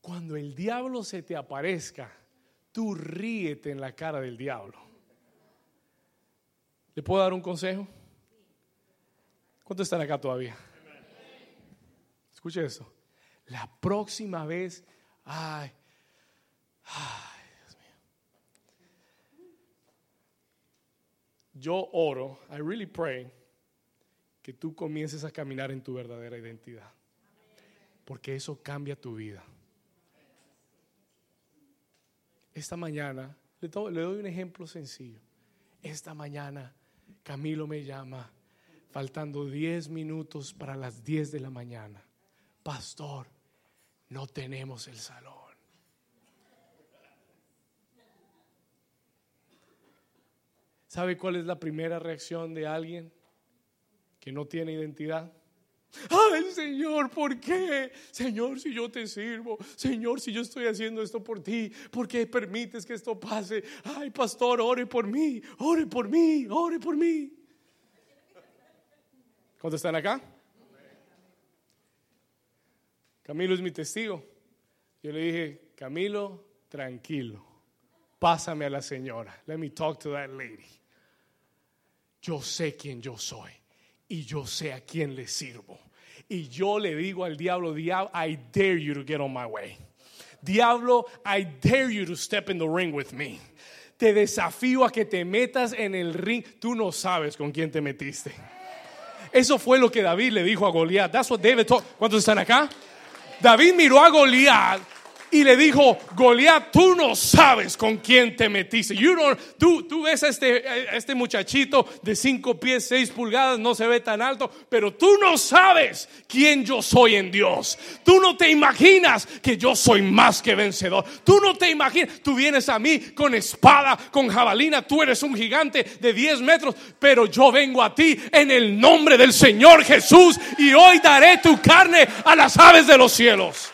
Cuando el diablo se te aparezca, tú ríete en la cara del diablo. ¿Le puedo dar un consejo? ¿Cuántos están acá todavía? Escuche eso. La próxima vez, ay, Dios mío. Yo oro, I really pray, que tú comiences a caminar en tu verdadera identidad. Porque eso cambia tu vida. Esta mañana, le doy un ejemplo sencillo. Esta mañana Camilo me llama, faltando 10 minutos para las 10 de la mañana. Pastor, no tenemos el salón. ¿Sabe cuál es la primera reacción de alguien que no tiene identidad? Ay, Señor, ¿por qué? Señor, si yo te sirvo, Señor, si yo estoy haciendo esto por ti, ¿por qué permites que esto pase? Ay, pastor, ore por mí, ore por mí, ore por mí. ¿Cuántos están acá? Camilo es mi testigo. Yo le dije, Camilo, tranquilo, pásame a la señora. Let me talk to that lady. Yo sé quién yo soy y yo sé a quién le sirvo. Y yo le digo al diablo, diablo, I dare you to get on my way. Diablo, I dare you to step in the ring with me. Te desafío a que te metas en el ring. Tú no sabes con quién te metiste. Eso fue lo que David le dijo a Goliat. That's what David told. ¿Cuántos están acá? David miró a Goliat y le dijo, Goliat, tú no sabes con quién te metiste. You don't- tú, tú ves a este, a este muchachito de cinco pies, seis pulgadas, no se ve tan alto, pero tú no sabes quién yo soy en Dios. Tú no te imaginas que yo soy más que vencedor. Tú no te imaginas, tú vienes a mí con espada, con jabalina, tú eres un gigante de 10 metros, pero yo vengo a ti en el nombre del Señor Jesús y hoy daré tu carne a las aves de los cielos.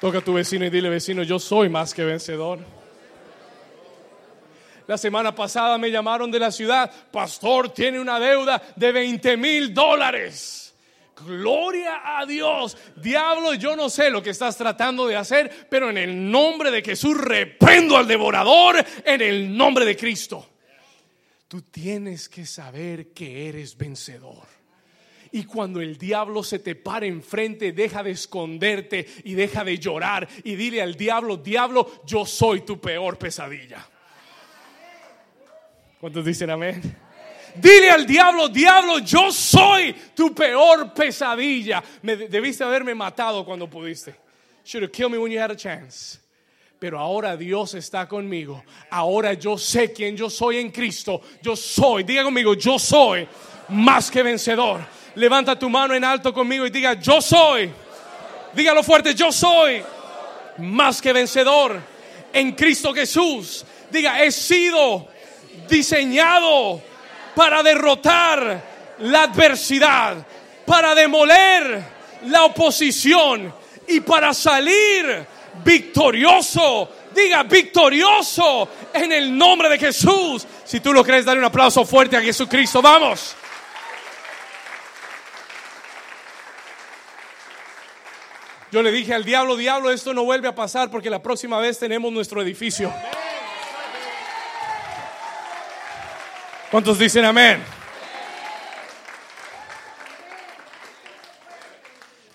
Toca a tu vecino y dile, vecino, yo soy más que vencedor. La semana pasada me llamaron de la ciudad, pastor, tiene una deuda de 20 mil dólares. Gloria a Dios. Diablo, yo no sé lo que estás tratando de hacer, pero en el nombre de Jesús reprendo al devorador en el nombre de Cristo. Tú tienes que saber que eres vencedor. Y cuando el diablo se te para enfrente, deja de esconderte y deja de llorar y dile al diablo, diablo, yo soy tu peor pesadilla. ¿Cuántos dicen amén? Dile al diablo, diablo, yo soy tu peor pesadilla. Me debiste haberme matado cuando pudiste. Should have killed me when you had a chance. Pero ahora Dios está conmigo. Ahora yo sé quién yo soy en Cristo. Yo soy, diga conmigo, yo soy más que vencedor. Levanta tu mano en alto conmigo y diga, yo soy. Dígalo fuerte, yo soy más que vencedor en Cristo Jesús. Diga, he sido diseñado para derrotar la adversidad, para demoler la oposición y para salir victorioso. Diga victorioso en el nombre de Jesús. Si tú lo crees, dale un aplauso fuerte a Jesucristo. Vamos. Yo le dije al diablo, diablo, esto no vuelve a pasar porque la próxima vez tenemos nuestro edificio. ¿Cuántos dicen amén?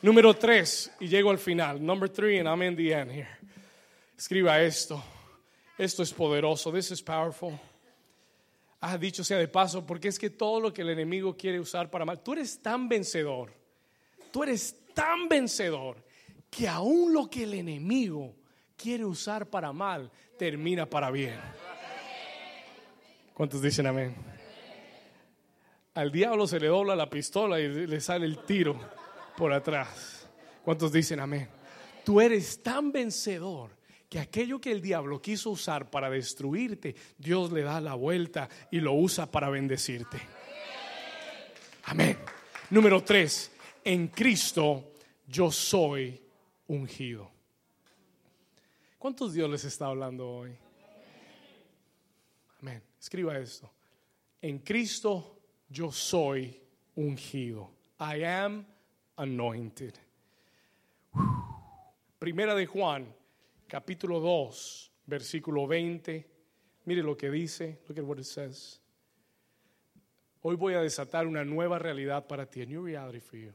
Número tres, y llego al final. Number three, and I'm in the end here. Escriba esto. Esto es poderoso. This is powerful. Ah, dicho sea de paso, porque es que todo lo que el enemigo quiere usar para mal, tú eres tan vencedor, tú eres tan vencedor, que aún lo que el enemigo quiere usar para mal, termina para bien. ¿Cuántos dicen amén? Al diablo se le dobla la pistola y le sale el tiro por atrás. ¿Cuántos dicen amén? Tú eres tan vencedor que aquello que el diablo quiso usar para destruirte, Dios le da la vuelta y lo usa para bendecirte. Amén. Número tres, en Cristo yo soy ungido. ¿Cuántos Dios les está hablando hoy? Amén. Escriba esto. En Cristo yo soy ungido. I am anointed. Primera de Juan, capítulo 2, versículo 20. Mire lo que dice. Look at what it says. Hoy voy a desatar una nueva realidad para ti. A new reality for you.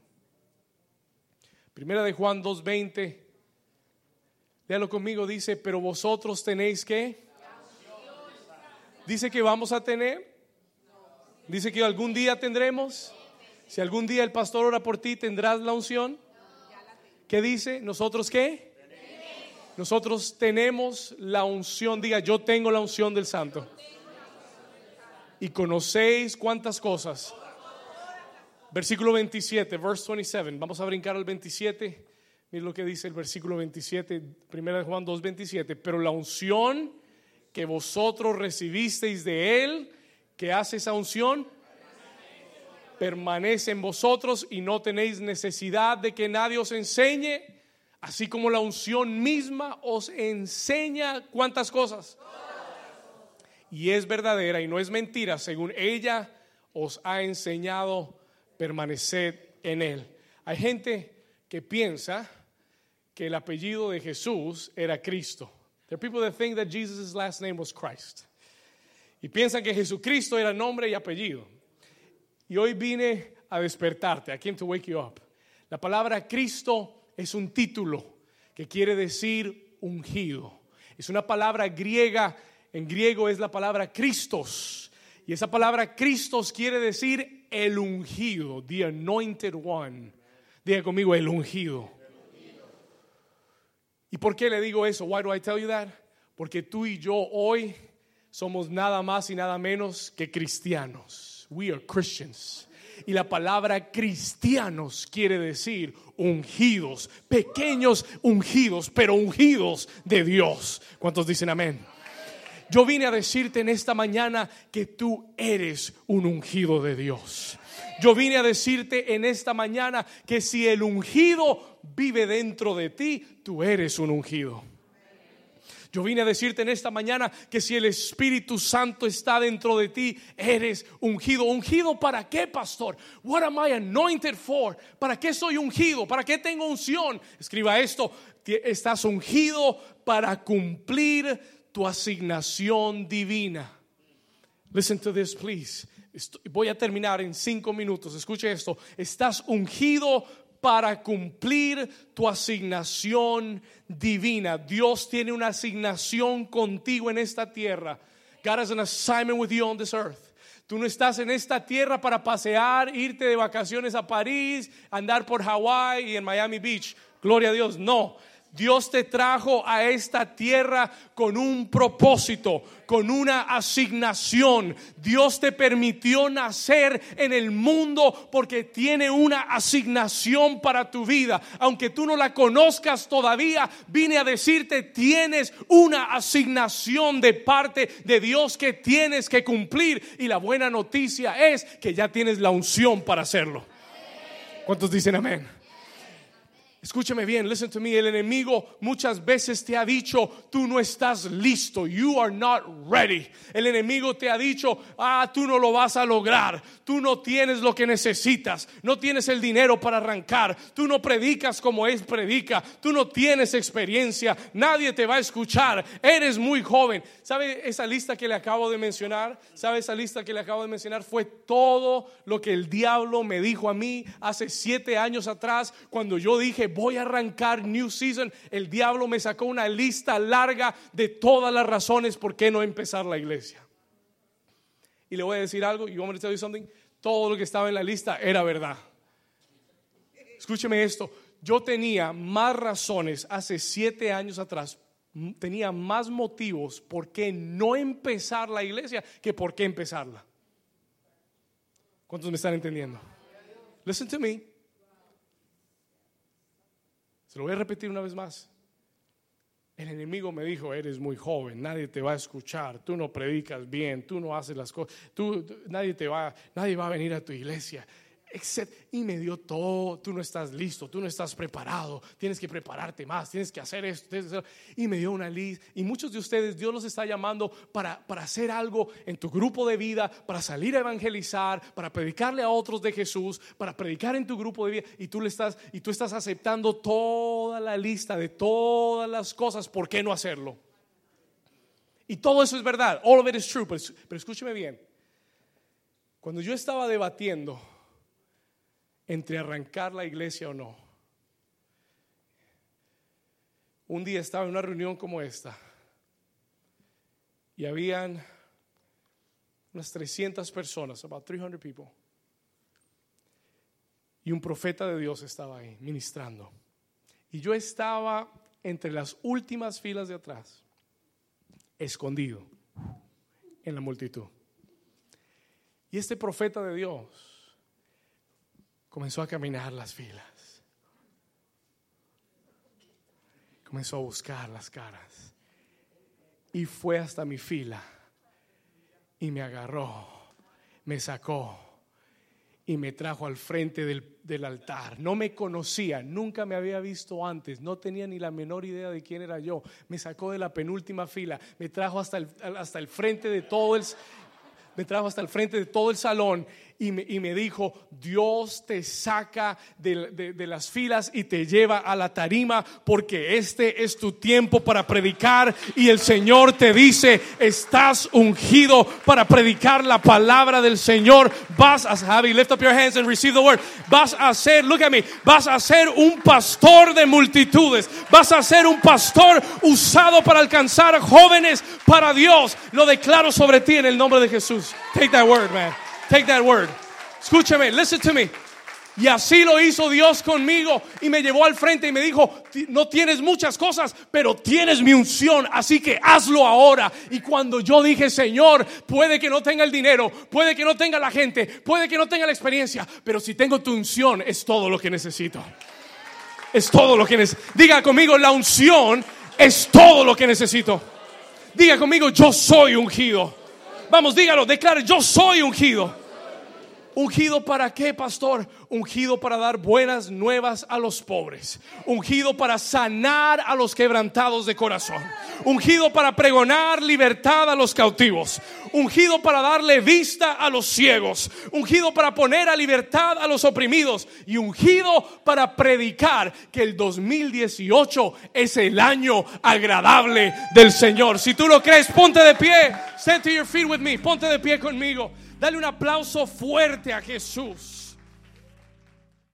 Primera de Juan 2:20. Léalo conmigo, dice, pero vosotros tenéis que. Dice que vamos a tener. Dice que algún día tendremos. Si algún día el pastor ora por ti, tendrás la unción. ¿Qué dice? ¿Nosotros qué? Nosotros tenemos la unción. Diga, yo tengo la unción del santo. Y conocéis cuántas cosas. Versículo 27, verse 27. Vamos a brincar al 27. Mira lo que dice el versículo 27, primera de Juan 2, 27. Pero la unción que vosotros recibisteis de Él ¿Qué hace esa unción? Permanece en vosotros y no tenéis necesidad de que nadie os enseñe, así como la unción misma os enseña cuántas cosas. Y es verdadera y no es mentira, según ella os ha enseñado, permaneced en él. Hay gente que piensa que el apellido de Jesús era Cristo. There are people that think that Jesus' last name was Christ. Y piensan que Jesucristo era nombre y apellido. Y hoy vine a despertarte. I came to wake you up. La palabra Cristo es un título que quiere decir ungido. Es una palabra griega. En griego es la palabra Christos. Y esa palabra Christos quiere decir el ungido, the anointed one. Diga conmigo, el ungido. ¿Y por qué le digo eso? Why do I tell you that? Porque tú y yo hoy somos nada más y nada menos que cristianos. We are Christians. Y la palabra cristianos quiere decir ungidos, pequeños ungidos, pero ungidos de Dios. ¿Cuántos dicen amén? Yo vine a decirte en esta mañana que tú eres un ungido de Dios. Yo vine a decirte en esta mañana que si el ungido vive dentro de ti, tú eres un ungido. Yo vine a decirte en esta mañana que si el Espíritu Santo está dentro de ti, eres ungido. ¿Ungido para qué, pastor? What am I anointed for? ¿Para qué soy ungido? ¿Para qué tengo unción? Escriba esto. Estás ungido para cumplir tu asignación divina. Listen to this, please. Voy a terminar en cinco minutos. Escuche esto. Estás ungido para cumplir tu asignación divina. Dios tiene una asignación contigo en esta tierra. God has an assignment with you on this earth. Tú no estás en esta tierra para pasear, irte de vacaciones a París, andar por Hawái y en Miami Beach. Gloria a Dios. No. Dios te trajo a esta tierra con un propósito, con una asignación. Dios te permitió nacer en el mundo porque tiene una asignación para tu vida. Aunque tú no la conozcas todavía, vine a decirte, tienes una asignación de parte de Dios que tienes que cumplir. Y la buena noticia es que ya tienes la unción para hacerlo. ¿Cuántos dicen amén? Escúchame bien, listen to me. El enemigo muchas veces te ha dicho, tú no estás listo, you are not ready. El enemigo te ha dicho, ah, tú no lo vas a lograr, tú no tienes lo que necesitas, no tienes el dinero para arrancar, tú no predicas como es predica, tú no tienes experiencia, nadie te va a escuchar, eres muy joven. ¿Sabe esa lista que le acabo de mencionar? ¿Sabe esa lista que le acabo de mencionar? Fue todo lo que el diablo me dijo a mí hace siete años atrás cuando yo dije, voy a arrancar New Season, el diablo me sacó una lista larga de todas las razones por qué no empezar la iglesia. Y le voy a decir algo, you want me to tell something? Todo lo que estaba en la lista era verdad. Escúcheme esto, yo tenía más razones hace siete años atrás, tenía más motivos por qué no empezar la iglesia que por qué empezarla. ¿Cuántos me están entendiendo? Listen to me. Se lo voy a repetir una vez más. El enemigo me dijo, eres muy joven, nadie te va a escuchar, tú no predicas bien, tú no haces las cosas, tú, nadie, te va, nadie va a venir a tu iglesia y me dio todo, tú no estás listo, tú no estás preparado, tienes que prepararte más, tienes que hacer esto, y me dio una lista, y muchos de ustedes Dios los está llamando para, para hacer algo en tu grupo de vida, para salir a evangelizar, para predicarle a otros de Jesús, para predicar en tu grupo de vida, y tú le estás, y tú estás aceptando toda la lista de todas las cosas, ¿por qué no hacerlo? Y todo eso es verdad, all of it is true, pero, pero escúcheme bien, cuando yo estaba debatiendo, entre arrancar la iglesia o no. Un día estaba en una reunión como esta y habían unas 300 personas, about 300 people. Y un profeta de Dios estaba ahí ministrando. Y yo estaba entre las últimas filas de atrás, escondido en la multitud. Y este profeta de Dios comenzó a caminar las filas. Comenzó a buscar las caras. Y fue hasta mi fila y me agarró me sacó y me trajo al frente del, del altar. No me conocía, nunca me había visto antes, no tenía ni la menor idea de quién era yo. Me sacó de la penúltima fila, me trajo hasta el, hasta el frente de todo el, me trajo hasta el frente de todo el salón y me, y me dijo, Dios te saca de, de- de las filas y te lleva a la tarima porque este es tu tiempo para predicar y el Señor te dice, estás ungido para predicar la palabra del Señor. Vas a, Javi, lift up your hands and receive the word. Vas a ser, look at me, vas a ser un pastor de multitudes. Vas a ser un pastor usado para alcanzar jóvenes para Dios. Lo declaro sobre ti en el nombre de Jesús. Take that word, man. Take that word. Escúchame, listen to me. Y así lo hizo Dios conmigo y me llevó al frente y me dijo, "Ti- no tienes muchas cosas, pero tienes mi unción, así que hazlo ahora. Y cuando yo dije, Señor, puede que no tenga el dinero, puede que no tenga la gente, puede que no tenga la experiencia, pero si tengo tu unción es todo lo que necesito. Es todo lo que necesito. Diga conmigo, la unción es todo lo que necesito. Diga conmigo, yo soy ungido. Vamos, dígalo, declare, yo soy ungido. ¿Ungido para qué, pastor? Ungido para dar buenas nuevas a los pobres. Ungido para sanar a los quebrantados de corazón. Ungido para pregonar libertad a los cautivos. Ungido para darle vista a los ciegos. Ungido para poner a libertad a los oprimidos. Y ungido para predicar que el 2018 es el año agradable del Señor. Si tú lo crees, ponte de pie. Stand to your feet with me. Ponte de pie conmigo. Dale un aplauso fuerte a Jesús.